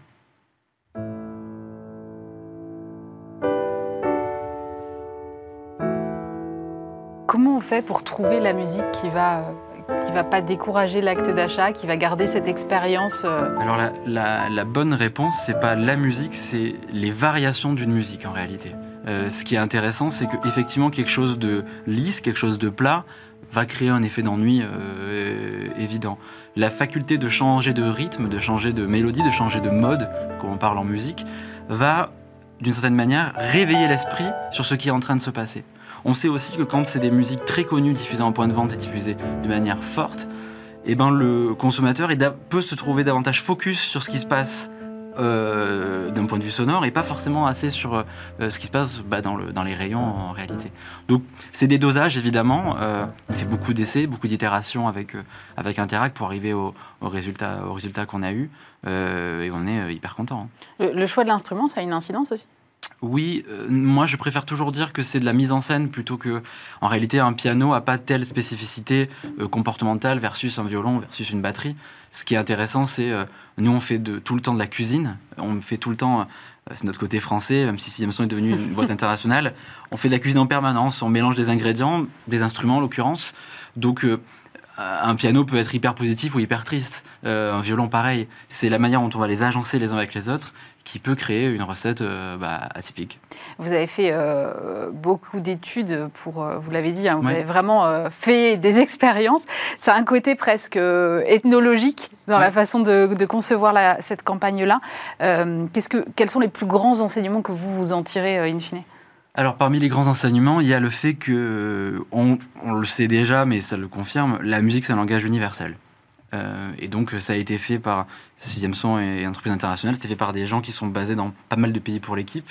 Comment on fait pour trouver la musique qui va qui va pas décourager l'acte d'achat, qui va garder cette expérience euh
Alors la, la, bonne réponse, c'est pas la musique, c'est les variations d'une musique en réalité. Euh, ce qui est intéressant, c'est qu'effectivement quelque chose de lisse, quelque chose de plat, va créer un effet d'ennui euh, évident. La faculté de changer de rythme, de changer de mélodie, de changer de mode, comme on parle en musique, va d'une certaine manière réveiller l'esprit sur ce qui est en train de se passer. On sait aussi que quand c'est des musiques très connues diffusées en point de vente et diffusées de manière forte, eh ben, le consommateur peut se trouver davantage focus sur ce qui se passe euh, d'un point de vue sonore et pas forcément assez sur euh, ce qui se passe bah, dans, les rayons en réalité. Donc c'est des dosages évidemment. Euh, on fait beaucoup d'essais, beaucoup d'itérations avec, avec Interact pour arriver au, résultat, au résultat qu'on a eu et on est hyper content.
Hein. le choix de l'instrument, ça a une incidence aussi?
Oui, euh, moi je préfère toujours dire que c'est de la mise en scène plutôt que, en réalité, un piano a pas telle spécificité euh, comportementale versus un violon versus une batterie. Ce qui est intéressant, c'est euh, nous on fait de, tout le temps de la cuisine, on fait tout le temps, c'est notre côté français, même si Sixième Son est devenu une boîte internationale, on fait de la cuisine en permanence, on mélange des ingrédients, des instruments en l'occurrence. Donc un piano peut être hyper positif ou hyper triste. un violon, pareil. C'est la manière dont on va les agencer les uns avec les autres qui peut créer une recette euh, bah, atypique.
Vous avez fait euh, beaucoup d'études pour, euh, vous l'avez dit, hein, vous avez vraiment fait des expériences. Ça a un côté presque ethnologique dans la façon de, concevoir cette campagne-là. qu'est-ce que, quels sont les plus grands enseignements que vous vous en tirez in fine?
Alors parmi les grands enseignements, il y a le fait que, on, on le sait déjà, mais ça le confirme, la musique c'est un langage universel. Euh, et donc, ça a été fait par Sixième Son et Entreprise Internationale. C'était fait par des gens qui sont basés dans pas mal de pays pour l'équipe,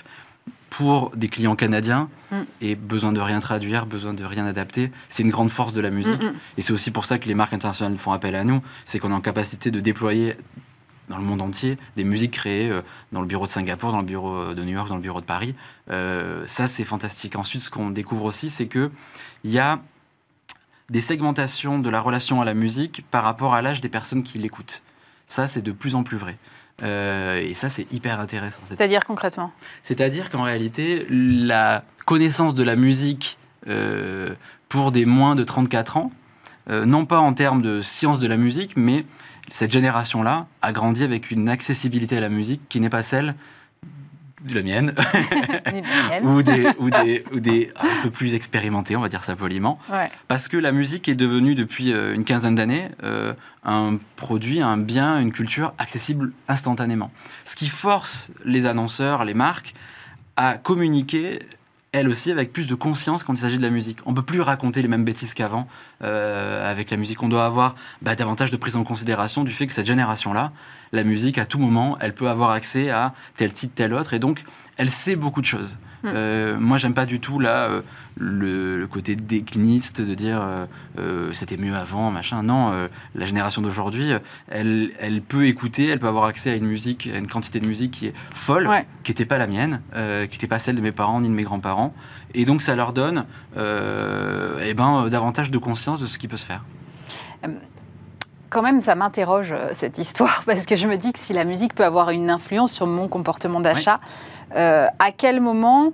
pour des clients canadiens, mm. et besoin de rien traduire, besoin de rien adapter. C'est une grande force de la musique. Mm, mm. Et c'est aussi pour ça que les marques internationales font appel à nous. C'est qu'on est en capacité de déployer dans le monde entier des musiques créées euh, dans le bureau de Singapour, dans le bureau de New York, dans le bureau de Paris. Euh, ça, c'est fantastique. Ensuite, ce qu'on découvre aussi, c'est qu'il y a des segmentations de la relation à la musique par rapport à l'âge des personnes qui l'écoutent. Ça, c'est de plus en plus vrai. Euh, et ça, c'est hyper intéressant.
C'est-à-dire concrètement?
C'est-à-dire qu'en réalité, la connaissance de la musique euh, pour des moins de 34 ans, euh, non pas en termes de science de la musique, mais cette génération-là a grandi avec une accessibilité à la musique qui n'est pas celle de la mienne, ou, des, ou, des, ou, des, un peu plus expérimentés, on va dire ça poliment. Parce que la musique est devenue depuis euh, une quinzaine d'années euh, un produit, un bien, une culture accessible instantanément. Ce qui force les annonceurs, les marques à communiquer elle aussi avec plus de conscience quand il s'agit de la musique. On ne peut plus raconter les mêmes bêtises qu'avant euh, avec la musique. On doit avoir bah, davantage de prise en considération du fait que cette génération-là, la musique, à tout moment, elle peut avoir accès à tel titre, tel autre, et donc elle sait beaucoup de choses. Hmm. Euh, moi, j'aime pas du tout là euh, le, côté décliniste de dire euh, c'était mieux avant, machin. Non, la génération d'aujourd'hui, elle, elle peut écouter, elle peut avoir accès à une musique, à une quantité de musique qui est folle, qui n'était pas la mienne, qui n'était pas celle de mes parents ni de mes grands-parents, et donc ça leur donne eh ben, davantage de conscience de ce qui peut se faire
quand même, ça m'interroge cette histoire parce que je me dis que si la musique peut avoir une influence sur mon comportement d'achat, euh, à quel moment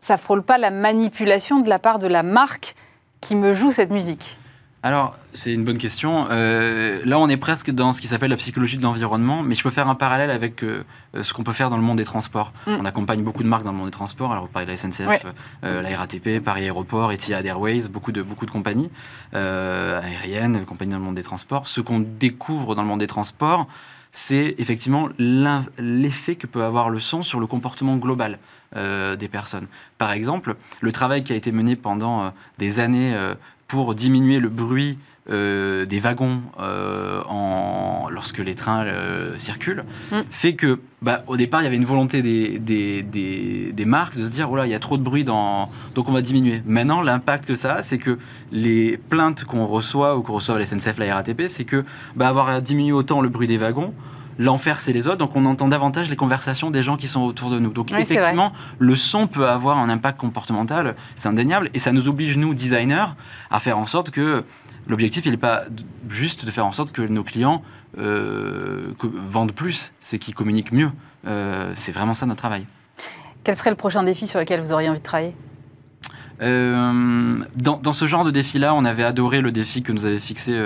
ça frôle pas la manipulation de la part de la marque qui me joue cette musique?
Alors, c'est une bonne question. Euh, là, on est presque dans ce qui s'appelle la psychologie de l'environnement, mais je peux faire un parallèle avec euh, ce qu'on peut faire dans le monde des transports. Mm. On accompagne beaucoup de marques dans le monde des transports. Alors, vous parlez de la SNCF, euh, la RATP, Paris Aéroport, Etihad Airways, beaucoup de, beaucoup de compagnies aériennes, compagnies dans le monde des transports. Ce qu'on découvre dans le monde des transports, c'est effectivement l'effet que peut avoir le son sur le comportement global des personnes. Par exemple, le travail qui a été mené pendant des années pour diminuer le bruit euh, des wagons euh, en, lorsque les trains euh, circulent, mm. fait que, bah, au départ, il y avait une volonté des, des, des, marques de se dire, il y a trop de bruit, dans... donc on va diminuer. Maintenant, l'impact que ça a, c'est que les plaintes qu'on reçoit ou qu'on reçoit à la SNCF, la RATP, c'est que bah, avoir diminué autant le bruit des wagons, l'enfer c'est les autres, donc on entend davantage les conversations des gens qui sont autour de nous. Donc effectivement, le son peut avoir un impact comportemental, c'est indéniable, et ça nous oblige, nous, designers, à faire en sorte que l'objectif, il n'est pas juste de faire en sorte que nos clients euh, vendent plus, c'est qu'ils communiquent mieux. Euh, c'est vraiment ça notre travail.
Quel serait le prochain défi sur lequel vous auriez envie de travailler?
Euh, dans, dans, ce genre de défi-là, on avait adoré le défi que nous avait fixé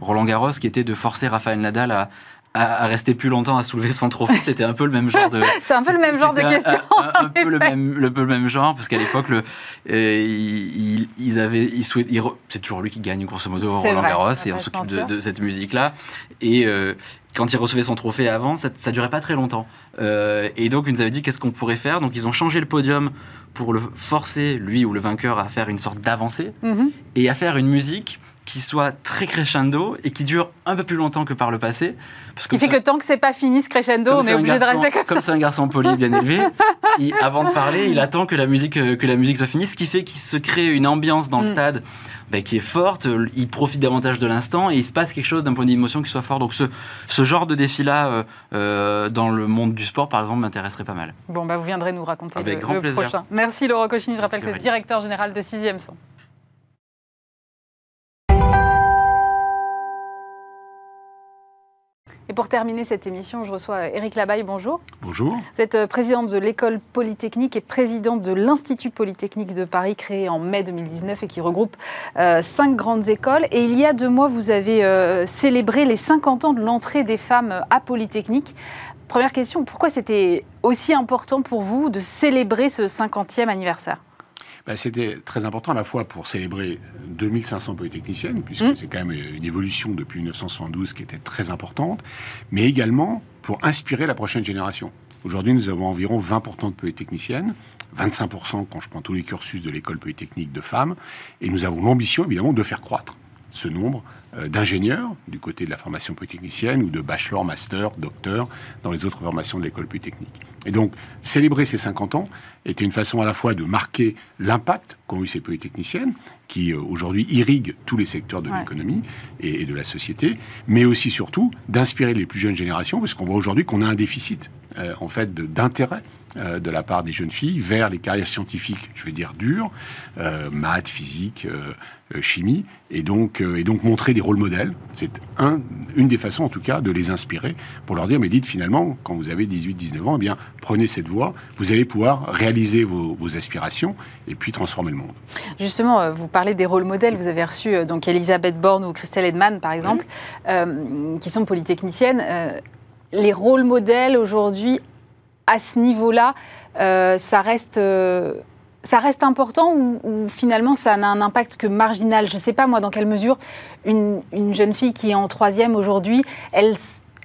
Roland Garros, qui était de forcer Raphaël Nadal à, à, rester plus longtemps à soulever son trophée. C'était un peu le même genre de.
C'est un peu le même genre de question.
Un, peu le même, le, le, même genre, parce qu'à l'époque, le, euh, ils, ils, avaient, ils souhaitaient, c'est toujours lui qui gagne grosso modo Roland Garros, et on s'occupe de, de, cette musique-là. Et euh, quand il recevait son trophée avant, ça, ça durait pas très longtemps. Euh, et donc, ils nous avaient dit qu'est-ce qu'on pourrait faire? Donc, ils ont changé le podium pour le forcer, lui ou le vainqueur, à faire une sorte d'avancée mm-hmm. et à faire une musique qui soit très crescendo et qui dure un peu plus longtemps que par le passé.
Parce qui fait que tant que c'est pas fini ce crescendo, on est, obligé de rester comme,
comme c'est un garçon poli bien élevé, avant de parler, il attend que la musique euh, que la musique soit finie, ce qui fait qu'il se crée une ambiance dans le mm. stade bah, qui est forte. Il profite davantage de l'instant et il se passe quelque chose d'un point d'émotion qui soit fort. Donc ce, ce genre de défi là euh, euh, dans le monde du sport, par exemple, m'intéresserait pas mal.
Bon, bah vous viendrez nous raconter Avec le, grand plaisir. prochain. Merci Laurent Cochini. Je rappelle que vous êtes directeur général de 6e Son. Et pour terminer cette émission, je reçois Éric Labaille. Bonjour.
Bonjour.
Vous êtes euh, présidente de l'école polytechnique et présidente de l'Institut polytechnique de Paris, créé en mai 2019 et qui regroupe euh, cinq grandes écoles. Et il y a deux mois, vous avez euh, célébré les 50 ans de l'entrée des femmes à Polytechnique. Première question, pourquoi c'était aussi important pour vous de célébrer ce 50e anniversaire?
Bah, c'était très important à la fois pour célébrer 2500 polytechniciennes, puisque mmh. c'est quand même une évolution depuis 1972 qui était très importante, mais également pour inspirer la prochaine génération. Aujourd'hui, nous avons environ 20% de polytechniciennes, 25% quand je prends tous les cursus de l'école polytechnique de femmes, et nous avons l'ambition évidemment de faire croître ce nombre euh, d'ingénieurs du côté de la formation polytechnicienne ou de bachelor, master, docteur dans les autres formations de l'école polytechnique. Et donc, célébrer ces 50 ans était une façon à la fois de marquer l'impact qu'ont eu ces polytechniciennes, qui euh, aujourd'hui irriguent tous les secteurs de l'économie et, de la société, mais aussi surtout d'inspirer les plus jeunes générations, parce qu'on voit aujourd'hui qu'on a un déficit euh, en fait d'intérêt de la part des jeunes filles vers les carrières scientifiques, je vais dire dures, maths, physique, euh, chimie, et donc, euh, et donc montrer des rôles modèles. C'est un, une des façons, en tout cas, de les inspirer pour leur dire, mais dites finalement, quand vous avez 18-19 ans, eh bien, prenez cette voie, vous allez pouvoir réaliser vos, aspirations et puis transformer le monde.
Justement, euh, vous parlez des rôles modèles. Vous avez reçu donc Elisabeth Borne ou Christelle Edman, par exemple, qui sont polytechniciennes. les rôles modèles aujourd'hui, à ce niveau-là, ça reste ça reste important ou, finalement ça n'a un impact que marginal? Je ne sais pas moi dans quelle mesure une, jeune fille qui est en troisième aujourd'hui, elle,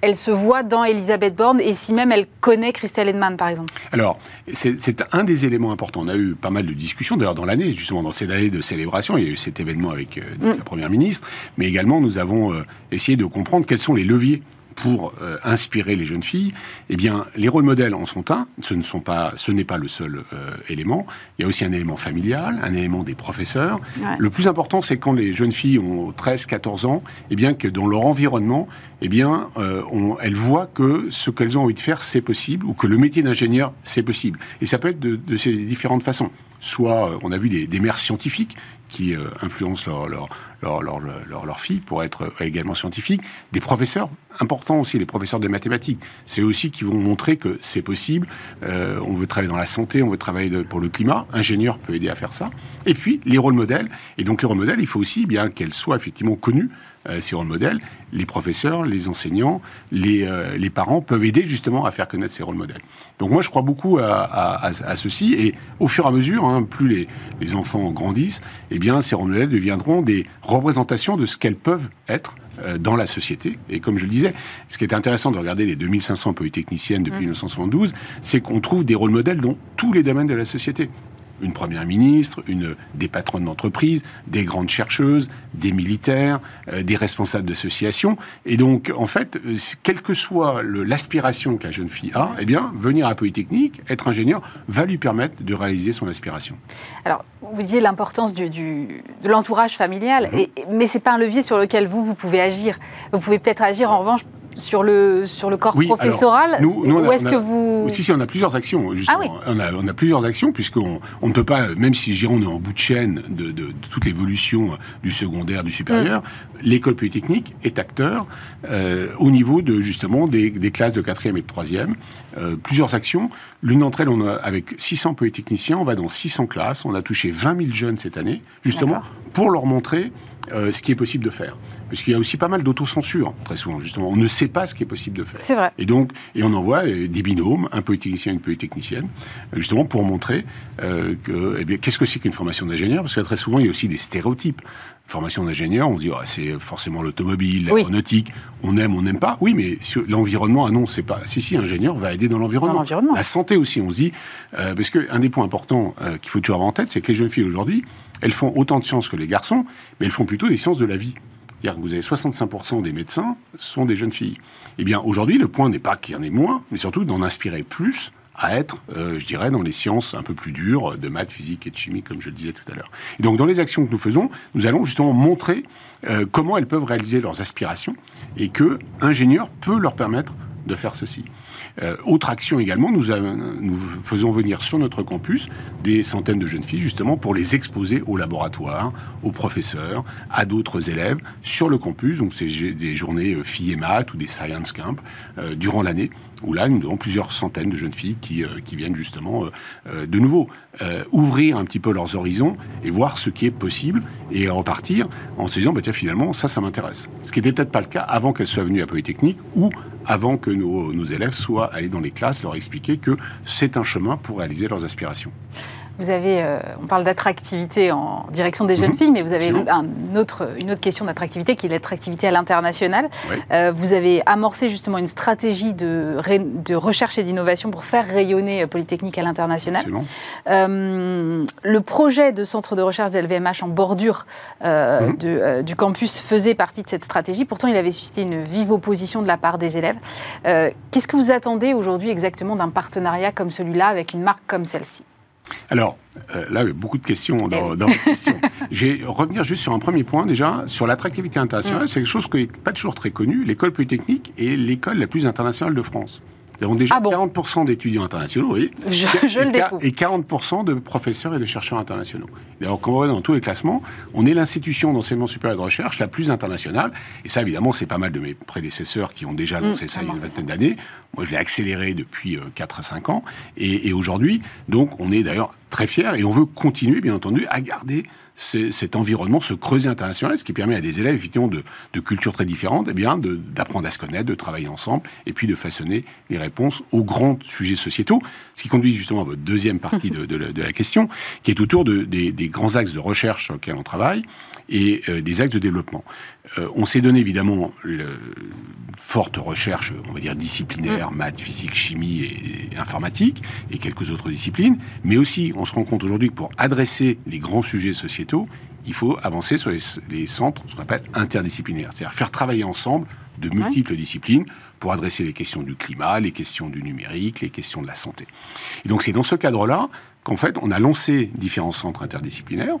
elle se voit dans Elisabeth Borne et si même elle connaît Christelle Edman par exemple
Alors, c'est un des éléments importants. On a eu pas mal de discussions d'ailleurs dans l'année, justement dans cette année de célébration. Il y a eu cet événement avec euh, mm. la Première ministre, mais également nous avons euh, essayé de comprendre quels sont les leviers pour euh, inspirer les jeunes filles, eh bien, les rôles modèles en sont un. Ce ne sont pas, ce n'est pas le seul euh, élément. Il y a aussi un élément familial, un élément des professeurs. Le plus important, c'est quand les jeunes filles ont 13, 14 ans, eh bien, que dans leur environnement, eh bien, euh, elles voient que ce qu'elles ont envie de faire, c'est possible, ou que le métier d'ingénieur, c'est possible. Et ça peut être de, ces différentes façons. Soit, on a vu des, des mères scientifiques qui influencent leur, leur, leur, fille pour être également scientifiques, des professeurs importants aussi, les professeurs de mathématiques. C'est aussi qui vont montrer que c'est possible. Euh, on veut travailler dans la santé, on veut travailler pour le climat. Ingénieur peut aider à faire ça. Et puis les rôles modèles. Et donc les rôles modèles, il faut aussi bien qu'elles soient effectivement connues euh, ces rôles modèles, les professeurs, les enseignants, les, euh, les, parents peuvent aider justement à faire connaître ces rôles modèles. Donc moi je crois beaucoup à, à, à ceci et au fur et à mesure, hein, plus les, les, enfants grandissent, eh bien ces rôles modèles deviendront des représentations de ce qu'elles peuvent être euh, dans la société. Et comme je le disais, ce qui est intéressant de regarder les 2500 polytechniciennes depuis 1972, mmh. c'est qu'on trouve des rôles modèles dans tous les domaines de la société une première ministre, une, des patronnes d'entreprise, des grandes chercheuses, des militaires, euh, des responsables d'associations. Et donc, en fait, euh, quelle que soit l'aspiration que la jeune fille a, eh bien, venir à Polytechnique, être ingénieur, va lui permettre de réaliser son aspiration.
Alors, vous disiez l'importance du, du, de l'entourage familial, mhm. et, mais ce n'est pas un levier sur lequel vous, vous pouvez agir. Vous pouvez peut-être agir, en revanche, sur le, sur le corps professoral
nous, Où est-ce que vous... Si, si, on a plusieurs actions, justement. Ah on, a, on, a, plusieurs actions, puisqu'on on ne peut pas, même si on est en bout de chaîne de, de, toute l'évolution du secondaire, du supérieur, mm. l'école polytechnique est acteur euh, au niveau de, justement, des, des, classes de quatrième et de troisième. Euh, plusieurs actions. L'une d'entre elles, on a, avec 600 polytechniciens, on va dans 600 classes. On a touché 20 000 jeunes cette année, justement, pour leur montrer euh, ce qui est possible de faire. Parce qu'il y a aussi pas mal d'autocensure, très souvent, justement. On ne sait pas ce qui est possible de faire.
C'est vrai.
Et donc, et on envoie euh, des binômes, un polytechnicien et une polytechnicienne, justement pour montrer que, eh qu'est-ce que c'est qu'une formation d'ingénieur? Parce que très souvent, il y a aussi des stéréotypes. Formation d'ingénieur, on se dit, oh, c'est forcément l'automobile, l'aéronautique, on aime, on n'aime pas. Oui, mais l'environnement, ah non, c'est pas. Si, si, ingénieur va aider dans l'environnement. La santé aussi, on se dit, parce qu'un des points importants qu'il faut toujours avoir en tête, c'est que les jeunes filles aujourd'hui, elles font autant de sciences que les garçons, mais elles font plutôt des sciences de la vie. C'est-à-dire que vous avez 65% des médecins sont des jeunes filles. Eh bien, aujourd'hui, le point n'est pas qu'il y en ait moins, mais surtout d'en inspirer plus à être, euh, je dirais, dans les sciences un peu plus dures, de maths, physique et de chimie, comme je le disais tout à l'heure. Et donc, dans les actions que nous faisons, nous allons justement montrer euh, comment elles peuvent réaliser leurs aspirations et que ingénieur peut leur permettre de faire ceci. Euh, autre action également, nous, faisons venir sur notre campus des centaines de jeunes filles justement pour les exposer au laboratoire, aux professeurs, à d'autres élèves sur le campus. Donc c'est des journées filles et maths ou des science camp durant l'année où là nous avons plusieurs centaines de jeunes filles qui, qui viennent justement de nouveau ouvrir un petit peu leurs horizons et voir ce qui est possible et repartir en se disant bah, tiens finalement ça ça m'intéresse. Ce qui n'était peut-être pas le cas avant qu'elles soient venues à Polytechnique ou avant que nos, élèves soient aller dans les classes, leur expliquer que c'est un chemin pour réaliser leurs aspirations.
Vous avez, euh, on parle d'attractivité en direction des jeunes mhm. filles, mais vous avez un autre, une autre question d'attractivité qui est l'attractivité à l'international. Euh, vous avez amorcé justement une stratégie de, de recherche et d'innovation pour faire rayonner Polytechnique à l'international. Euh, le projet de centre de recherche d'LVMH en bordure mhm. de, du campus faisait partie de cette stratégie. Pourtant, il avait suscité une vive opposition de la part des élèves. Qu'est-ce que vous attendez aujourd'hui exactement d'un partenariat comme celui-là avec une marque comme celle-ci?
Alors, euh, là, il y a beaucoup de questions dans, dans questions. Je vais revenir juste sur un premier point, déjà, sur l'attractivité internationale. Mm. C'est quelque chose qui n'est pas toujours très connu. L'école polytechnique est l'école la plus internationale de France. Nous avons déjà 40% ah d'étudiants internationaux, oui.
Je, le découvre.
Et 40% de professeurs et de chercheurs internationaux. Alors, quand on regarde dans tous les classements, on est l'institution d'enseignement supérieur de recherche la plus internationale. Et ça, évidemment, c'est pas mal de mes prédécesseurs qui ont déjà lancé mm, ça il y a une vingtaine d'années. Moi, je l'ai accéléré depuis 4 euh, à 5 ans. Et, et aujourd'hui, donc, on est d'ailleurs très fiers et on veut continuer, bien entendu, à garder cet environnement, ce creuset international, ce qui permet à des élèves, effectivement, de, de cultures très différentes, eh bien, d'apprendre à se connaître, de travailler ensemble, et puis de façonner les réponses aux grands sujets sociétaux, ce qui conduit justement à votre deuxième partie de, de, la, question, qui est autour des, des, grands axes de recherche sur lesquels on travaille et euh, des axes de développement. Euh, on s'est donné évidemment une forte recherche, on va dire disciplinaire, mm. maths, physique, chimie et, informatique, et quelques autres disciplines, mais aussi on se rend compte aujourd'hui que pour adresser les grands sujets sociétaux, il faut avancer sur les, centres, ce qu'on appelle interdisciplinaires, c'est-à-dire faire travailler ensemble de multiples disciplines pour adresser les questions du climat, les questions du numérique, les questions de la santé. Et donc c'est dans ce cadre-là qu'en fait on a lancé différents centres interdisciplinaires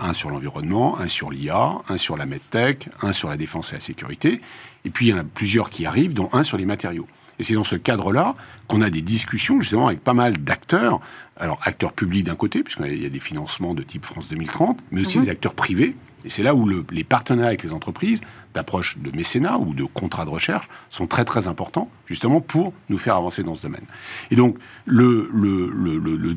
un sur l'environnement, un sur l'IA, un sur la medtech, un sur la défense et la sécurité. Et puis il y en a plusieurs qui arrivent, dont un sur les matériaux. Et c'est dans ce cadre-là qu'on a des discussions justement avec pas mal d'acteurs alors acteurs publics d'un côté, puisqu'il y a des financements de type France 2030, mais aussi des acteurs privés. Et c'est là où les partenariats avec les entreprises, d'approche de mécénat ou de contrat de recherche, sont très très importants, justement pour nous faire avancer dans ce domaine. Et donc, le, le, le,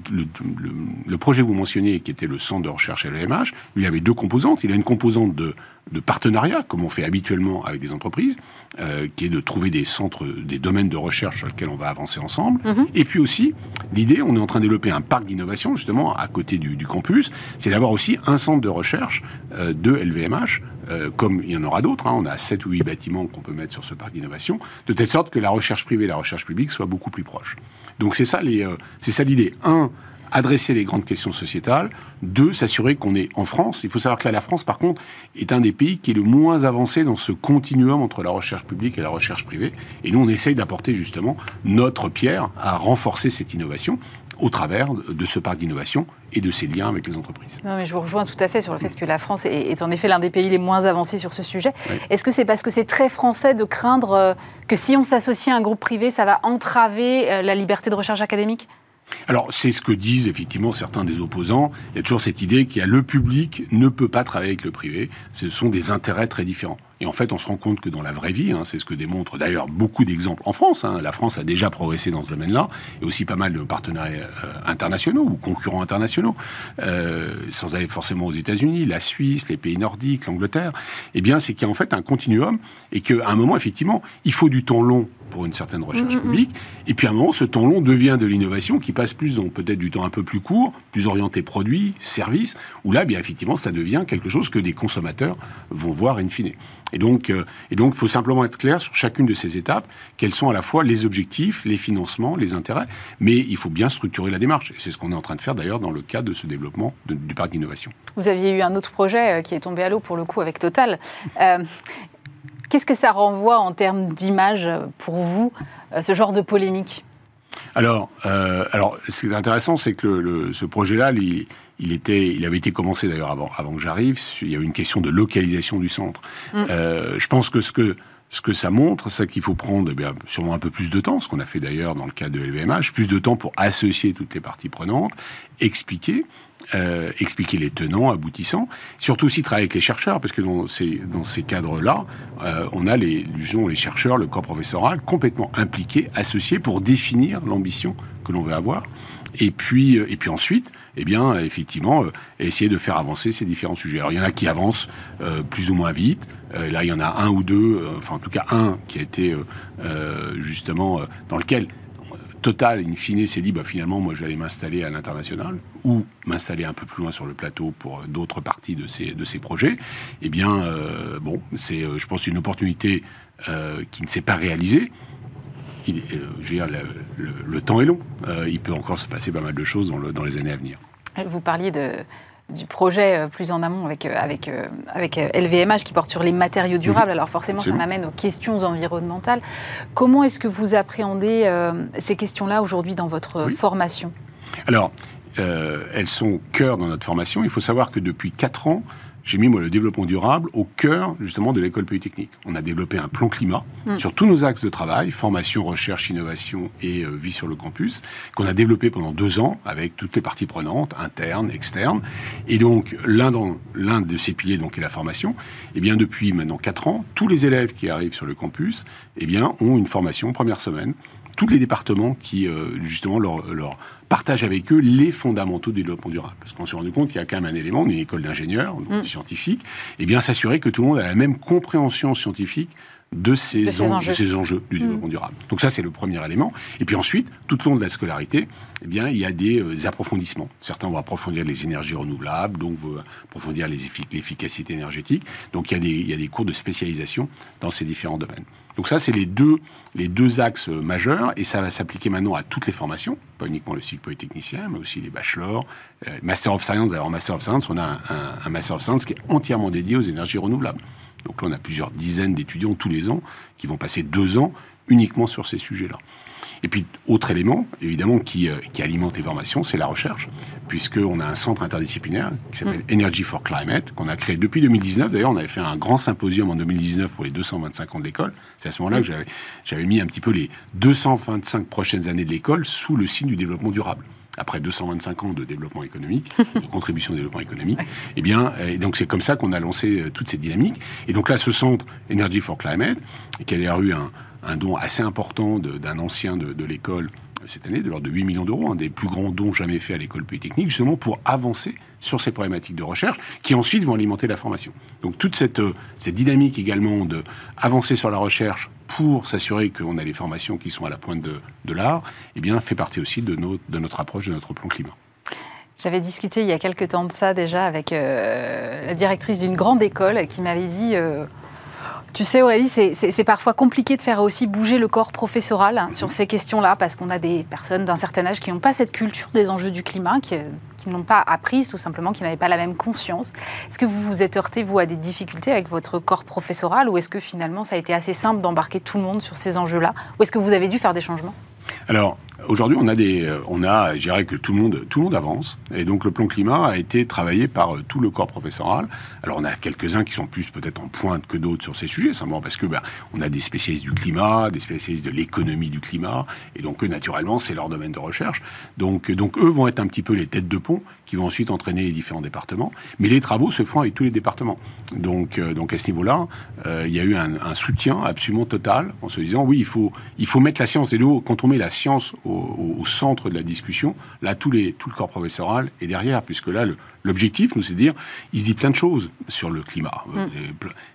le projet que vous mentionniez, qui était le centre de recherche LVMH, il y avait deux composantes. Il y a une composante de de partenariat, comme on fait habituellement avec des entreprises, euh, qui est de trouver des centres, des domaines de recherche sur lesquels on va avancer ensemble. Mhm. Et puis aussi, l'idée, on est en train de développer un parc d'innovation, justement, à côté du, campus, c'est d'avoir aussi un centre de recherche euh, de LVMH, euh, comme il y en aura d'autres. Hein. on a 7 ou 8 bâtiments qu'on peut mettre sur ce parc d'innovation, de telle sorte que la recherche privée et la recherche publique soient beaucoup plus proches. Donc c'est ça l'idée. Un, adresser les grandes questions sociétales. Deux, s'assurer qu'on est en France. Il faut savoir que là, la France, par contre, est un des pays qui est le moins avancé dans ce continuum entre la recherche publique et la recherche privée. Et nous, on essaye d'apporter justement notre pierre à renforcer cette innovation au travers de ce parc d'innovation et de ses liens avec les entreprises.
Non, mais je vous rejoins tout à fait sur le fait que la France est, en effet l'un des pays les moins avancés sur ce sujet. Est-ce que c'est parce que c'est très français de craindre euh, que si on s'associe à un groupe privé, ça va entraver euh, la liberté de recherche académique?
Alors, c'est ce que disent effectivement certains des opposants. Il y a toujours cette idée qu'il y a le public ne peut pas travailler avec le privé. Ce sont des intérêts très différents. Et en fait, on se rend compte que dans la vraie vie, hein, c'est ce que démontrent d'ailleurs beaucoup d'exemples en France. Hein, la France a déjà progressé dans ce domaine-là, et aussi pas mal de partenariats euh, internationaux ou concurrents internationaux, euh, sans aller forcément aux États-Unis, la Suisse, les pays nordiques, l'Angleterre. Eh bien, c'est qu'il y a en fait un continuum, et qu'à un moment, effectivement, il faut du temps long pour une certaine recherche publique. Et puis à un moment, ce temps long devient de l'innovation qui passe plus dans peut-être du temps un peu plus court, plus orienté produit, service, où là, bien effectivement, ça devient quelque chose que des consommateurs vont voir in fine. Et donc, euh, et donc, il faut simplement être clair sur chacune de ces étapes, quels sont à la fois les objectifs, les financements, les intérêts, mais il faut bien structurer la démarche. Et c'est ce qu'on est en train de faire d'ailleurs dans le cadre de ce développement du parc d'innovation.
Vous aviez eu un autre projet euh, qui est tombé à l'eau pour le coup avec Total. Euh, Qu'est-ce que ça renvoie en termes d'image pour vous, euh, ce genre de polémique?
Alors, euh, alors, ce qui est intéressant, c'est que le, ce projet-là, il, était, il avait été commencé d'ailleurs avant, avant que j'arrive. Il y a eu une question de localisation du centre. Mm. Euh, je pense que ce que ce que ça montre, c'est qu'il faut prendre eh bien, sûrement un peu plus de temps, ce qu'on a fait d'ailleurs dans le cas de LVMH, plus de temps pour associer toutes les parties prenantes, expliquer, euh, expliquer les tenants, aboutissants, surtout aussi travailler avec les chercheurs, parce que dans ces, dans ces cadres-là, euh, on a les, les chercheurs, le corps professoral complètement impliqués, associés pour définir l'ambition que l'on veut avoir. Et puis, et puis ensuite, eh bien, effectivement, essayer de faire avancer ces différents sujets. Alors, il y en a qui avancent plus ou moins vite. là, il y en a un ou deux, enfin, en tout cas, un qui a été justement dans lequel Total, in fine, s'est dit, bah, finalement, moi, j'allais m'installer à l'international ou m'installer un peu plus loin sur le plateau pour euh, d'autres parties de ces, projets. Eh bien, euh, bon, c'est, euh, je pense, une opportunité qui ne s'est pas réalisée. Je veux dire, le, temps est long. il peut encore se passer pas mal de choses dans les années à venir.
Vous parliez de, du projet euh, plus en amont avec, euh, avec, euh, avec LVMH qui porte sur les matériaux durables. Alors forcément, ça m'amène aux questions environnementales. Comment est-ce que vous appréhendez ces questions-là aujourd'hui dans votre formation?
Alors, elles sont au cœur dans notre formation. Il faut savoir que depuis 4 ans, j'ai mis moi le développement durable au cœur justement de l'école polytechnique. On a développé un plan climat mm. sur tous nos axes de travail, formation, recherche, innovation et euh, vie sur le campus, qu'on a développé pendant deux ans avec toutes les parties prenantes, internes, externes. Et donc l'un l'un de ces piliers donc est la formation. Et eh bien depuis maintenant quatre ans, tous les élèves qui arrivent sur le campus, eh bien ont une formation première semaine tous les départements qui, euh, justement, leur, leur, partagent avec eux les fondamentaux du développement durable. Parce qu'on s'est rendu compte qu'il y a quand même un élément, on est une école d'ingénieurs, mm. scientifiques, et bien s'assurer que tout le monde a la même compréhension scientifique de ces, enjeux. ces enjeux. du mm. développement durable. Donc ça, c'est le premier élément. Et puis ensuite, tout au long de la scolarité, eh bien, il y a des euh, approfondissements. Certains vont approfondir les énergies renouvelables, donc vont approfondir l'efficacité énergétique. Donc il y, a des, il y a des cours de spécialisation dans ces différents domaines. Donc ça, c'est les deux, axes majeurs, et ça va s'appliquer maintenant à toutes les formations, pas uniquement le cycle polytechnicien, mais aussi les bachelors, euh, Master of Science. Alors, Master of Science, on a un, Master of Science qui est entièrement dédié aux énergies renouvelables. Donc là, on a plusieurs dizaines d'étudiants tous les ans qui vont passer deux ans uniquement sur ces sujets-là. Et puis, autre élément, évidemment, qui, euh, qui alimente les formations, c'est la recherche, puisqu'on a un centre interdisciplinaire qui s'appelle mm. Energy for Climate, qu'on a créé depuis 2019. D'ailleurs, on avait fait un grand symposium en 2019 pour les 225 ans de l'école. C'est à ce moment-là que j'avais mis un petit peu les 225 prochaines années de l'école sous le signe du développement durable après 225 ans de développement économique, de contribution au développement économique. Eh bien, et donc c'est comme ça qu'on a lancé euh, toute cette dynamique. Et donc là, ce centre Energy for Climate, qui a eu un, un don assez important d'un ancien de, l'école cette année, de l'ordre de 8 millions d'euros, un des plus grands dons jamais faits à l'école polytechnique, justement pour avancer sur ces problématiques de recherche qui ensuite vont alimenter la formation. Donc toute cette, euh, dynamique également de avancer sur la recherche pour s'assurer qu'on a les formations qui sont à la pointe de, l'art, eh bien, fait partie aussi de, notre approche, de notre plan climat.
J'avais discuté il y a quelques temps de ça déjà avec euh, la directrice d'une grande école qui m'avait dit euh, tu sais, Aurélie, c'est parfois compliqué de faire aussi bouger le corps professoral hein, sur ces questions-là, parce qu'on a des personnes d'un certain âge qui n'ont pas cette culture des enjeux du climat, qui, qui n'ont pas apprise tout simplement, qui n'avaient pas la même conscience. Est-ce que vous vous êtes heurté, vous, à des difficultés avec votre corps professoral, ou est-ce que finalement ça a été assez simple d'embarquer tout le monde sur ces enjeux-là, ou est-ce que vous avez dû faire des changements?
Alors, aujourd'hui, on a des, euh, on a, je dirais que tout le monde, tout le monde avance, et donc le plan climat a été travaillé par euh, tout le corps professoral. Alors, on a quelques-uns qui sont plus peut-être en pointe que d'autres sur ces sujets, simplement parce que ben, on a des spécialistes du climat, des spécialistes de l'économie du climat, et donc eux, naturellement, c'est leur domaine de recherche. Donc, donc eux vont être un petit peu les têtes de pont qui vont ensuite entraîner les différents départements. Mais les travaux se font avec tous les départements. Donc, euh, donc à ce niveau-là, il y a eu un, un, soutien absolument total en se disant oui, il faut, il faut mettre la science et l'eau. Quand on met la science au, centre de la discussion, là, tout, les, tout le corps professoral est derrière, puisque là, l'objectif, nous, c'est de dire, il se dit plein de choses sur le climat. Mm.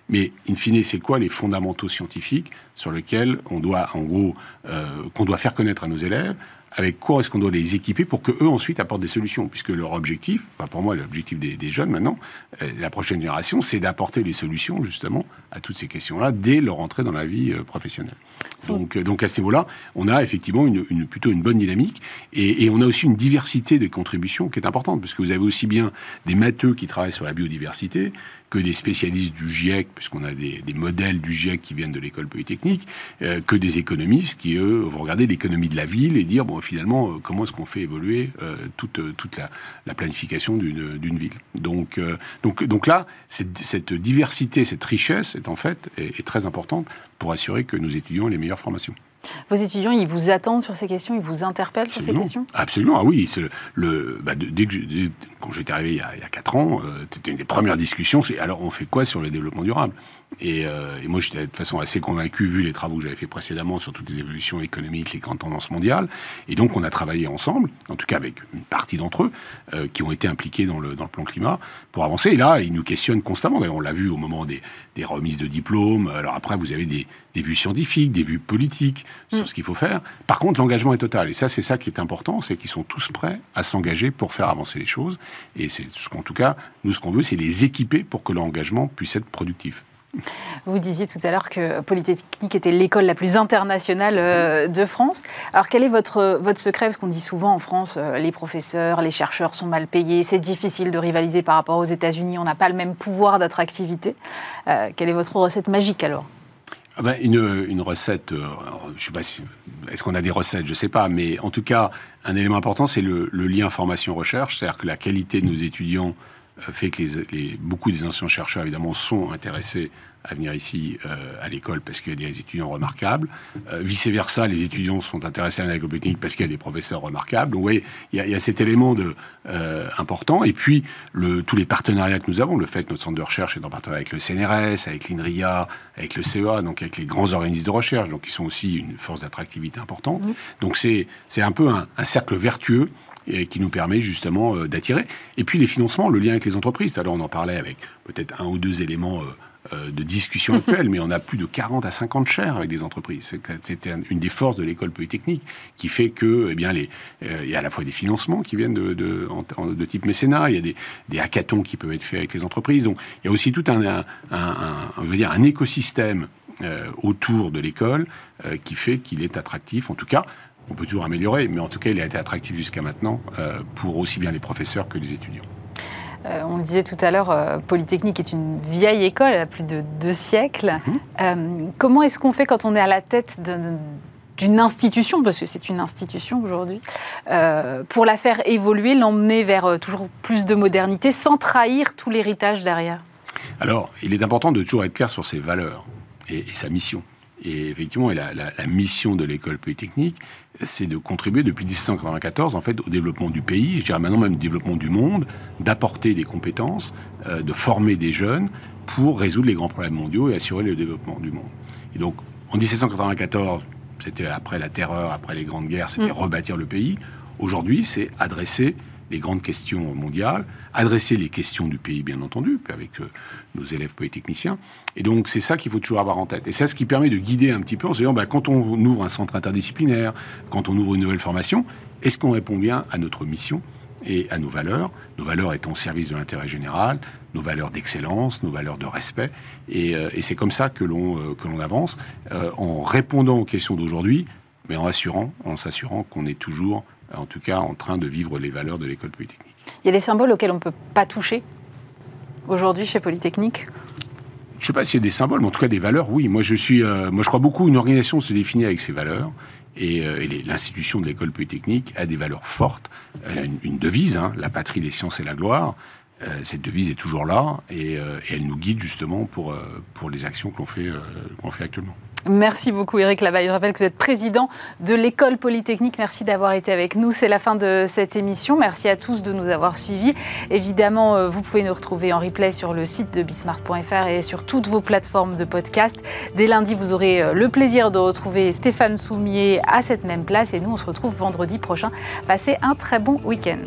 Mais, in fine, c'est quoi les fondamentaux scientifiques sur lesquels on doit, en gros, euh, qu'on doit faire connaître à nos élèves avec quoi est-ce qu'on doit les équiper pour qu'eux ensuite apportent des solutions? Puisque leur objectif, enfin pour moi l'objectif des, jeunes maintenant, euh, la prochaine génération, c'est d'apporter les solutions justement à toutes ces questions-là dès leur entrée dans la vie euh, professionnelle. Donc, euh, donc à ce niveau-là, on a effectivement une, plutôt une bonne dynamique et, et, on a aussi une diversité des contributions qui est importante, parce que vous avez aussi bien des matheux qui travaillent sur la biodiversité que des spécialistes du GIEC, puisqu'on a des, modèles du GIEC qui viennent de l'école polytechnique, euh, que des économistes qui, eux, vont regarder l'économie de la ville et dire, bon, finalement, euh, comment est-ce qu'on fait évoluer euh, toute, toute la, planification d'une ville. Donc, donc, donc là, cette, cette, diversité, cette richesse, est en fait, est très importante pour assurer que nous étudions les meilleures formations.
Vos étudiants, ils vous attendent sur ces questions, ils vous interpellent sur ces questions?
Absolument, ah oui. Le, bah, dès que quand j'étais arrivé il y a, il 4 ans, euh, c'était une des premières discussions, c'est alors on fait quoi sur le développement durable? Euh, et, moi, j'étais de toute façon assez convaincu, vu les travaux que j'avais fait précédemment sur toutes les évolutions économiques, les grandes tendances mondiales. Et donc, on a travaillé ensemble, en tout cas avec une partie d'entre eux, euh, qui ont été impliqués dans le, dans le plan climat, pour avancer. Et là, ils nous questionnent constamment. D'ailleurs, on l'a vu au moment des, des, remises de diplômes. Alors après, vous avez des, des vues scientifiques, des vues politiques sur mm. ce qu'il faut faire. Par contre, l'engagement est total. Et ça, c'est ça qui est important, c'est qu'ils sont tous prêts à s'engager pour faire avancer les choses. Et c'est ce qu'en tout cas, nous, ce qu'on veut, c'est les équiper pour que l'engagement puisse être productif.
Vous disiez tout à l'heure que Polytechnique était l'école la plus internationale euh, de France. Alors quel est votre, votre secret? Parce qu'on dit souvent en France, euh, les professeurs, les chercheurs sont mal payés, c'est difficile de rivaliser par rapport aux États-Unis, on n'a pas le même pouvoir d'attractivité. Euh, quelle est votre recette magique alors?
Ah ben, une, recette, je sais pas si, est-ce qu'on a des recettes, je ne sais pas, mais en tout cas, un élément important, c'est le, lien formation-recherche, c'est-à-dire que la qualité de nos étudiants fait que les, beaucoup des anciens chercheurs, évidemment, sont intéressés à venir ici euh, à l'école parce qu'il y a des étudiants remarquables. Euh, vice-versa, les étudiants sont intéressés à l'école technique parce qu'il y a des professeurs remarquables. Donc, oui, il y, a, cet élément de, euh, important. Et puis, le, tous les partenariats que nous avons, le fait que notre centre de recherche est en partenariat avec le CNRS, avec l'INRIA, avec le CEA, donc avec les grands organismes de recherche, donc qui sont aussi une force d'attractivité importante. Mmh. Donc, c'est un peu un, un cercle vertueux et qui nous permet justement d'attirer. Et puis les financements, le lien avec les entreprises. Alors on en parlait avec peut-être un ou deux éléments euh, de discussion actuelle, mais on a plus de 40 à 50 chaires avec des entreprises. C'était une des forces de l'école polytechnique qui fait que, eh bien, les, euh, il y a à la fois des financements qui viennent de, de, type mécénat, il y a des, des, hackathons qui peuvent être faits avec les entreprises. Donc, il y a aussi tout un, un, un, dire, un écosystème euh, autour de l'école qui fait qu'il est attractif, en tout cas. On peut toujours améliorer, mais en tout cas, il a été attractif jusqu'à maintenant pour aussi bien les professeurs que les étudiants.
Euh, on le disait tout à l'heure, euh, Polytechnique est une vieille école, elle a plus de deux siècles. Mhm. Euh, comment est-ce qu'on fait quand on est à la tête d'une institution, parce que c'est une institution aujourd'hui, pour la faire évoluer, l'emmener vers toujours plus de modernité, sans trahir tout l'héritage derrière?
Alors, il est important de toujours être clair sur ses valeurs et, sa mission. Et effectivement, la, mission de l'école polytechnique, c'est de contribuer depuis 1794 en fait au développement du pays, je dirais maintenant même au développement du monde, d'apporter des compétences, euh, de former des jeunes pour résoudre les grands problèmes mondiaux et assurer le développement du monde. Et donc, en 1794, c'était après la terreur, après les grandes guerres, c'était mm. rebâtir le pays. Aujourd'hui, c'est adresser les grandes questions mondiales, adresser les questions du pays, bien entendu, avec euh, nos élèves polytechniciens. Et donc, c'est ça qu'il faut toujours avoir en tête. Et c'est ce qui permet de guider un petit peu en se disant, bah, quand on ouvre un centre interdisciplinaire, quand on ouvre une nouvelle formation, est-ce qu'on répond bien à notre mission et à nos valeurs, nos valeurs étant au service de l'intérêt général, nos valeurs d'excellence, nos valeurs de respect. Et, euh, c'est comme ça que l'on euh, avance, en répondant aux questions d'aujourd'hui, mais en assurant, en s'assurant qu'on est toujours en tout cas en train de vivre les valeurs de l'école polytechnique.
Il y a des symboles auxquels on ne peut pas toucher aujourd'hui chez Polytechnique?
Je ne sais pas s'il y a des symboles, mais en tout cas des valeurs, oui. Moi, je suis, euh, moi, je crois beaucoup une organisation se définit avec ses valeurs. Et, euh, l'institution de l'école polytechnique a des valeurs fortes. Elle a une, devise, hein, la patrie, les sciences et la gloire. Euh, cette devise est toujours là et, elle nous guide justement pour, pour les actions qu'on fait, fait actuellement.
Merci beaucoup Eric Lavalle. Je rappelle que vous êtes président de l'école polytechnique. Merci d'avoir été avec nous. C'est la fin de cette émission. Merci à tous de nous avoir suivis. Évidemment, euh, vous pouvez nous retrouver en replay sur le site de bismart.fr et sur toutes vos plateformes de podcast. Dès lundi, vous aurez euh, le plaisir de retrouver Stéphane Soumier à cette même place et nous, on se retrouve vendredi prochain. Passez un très bon week-end.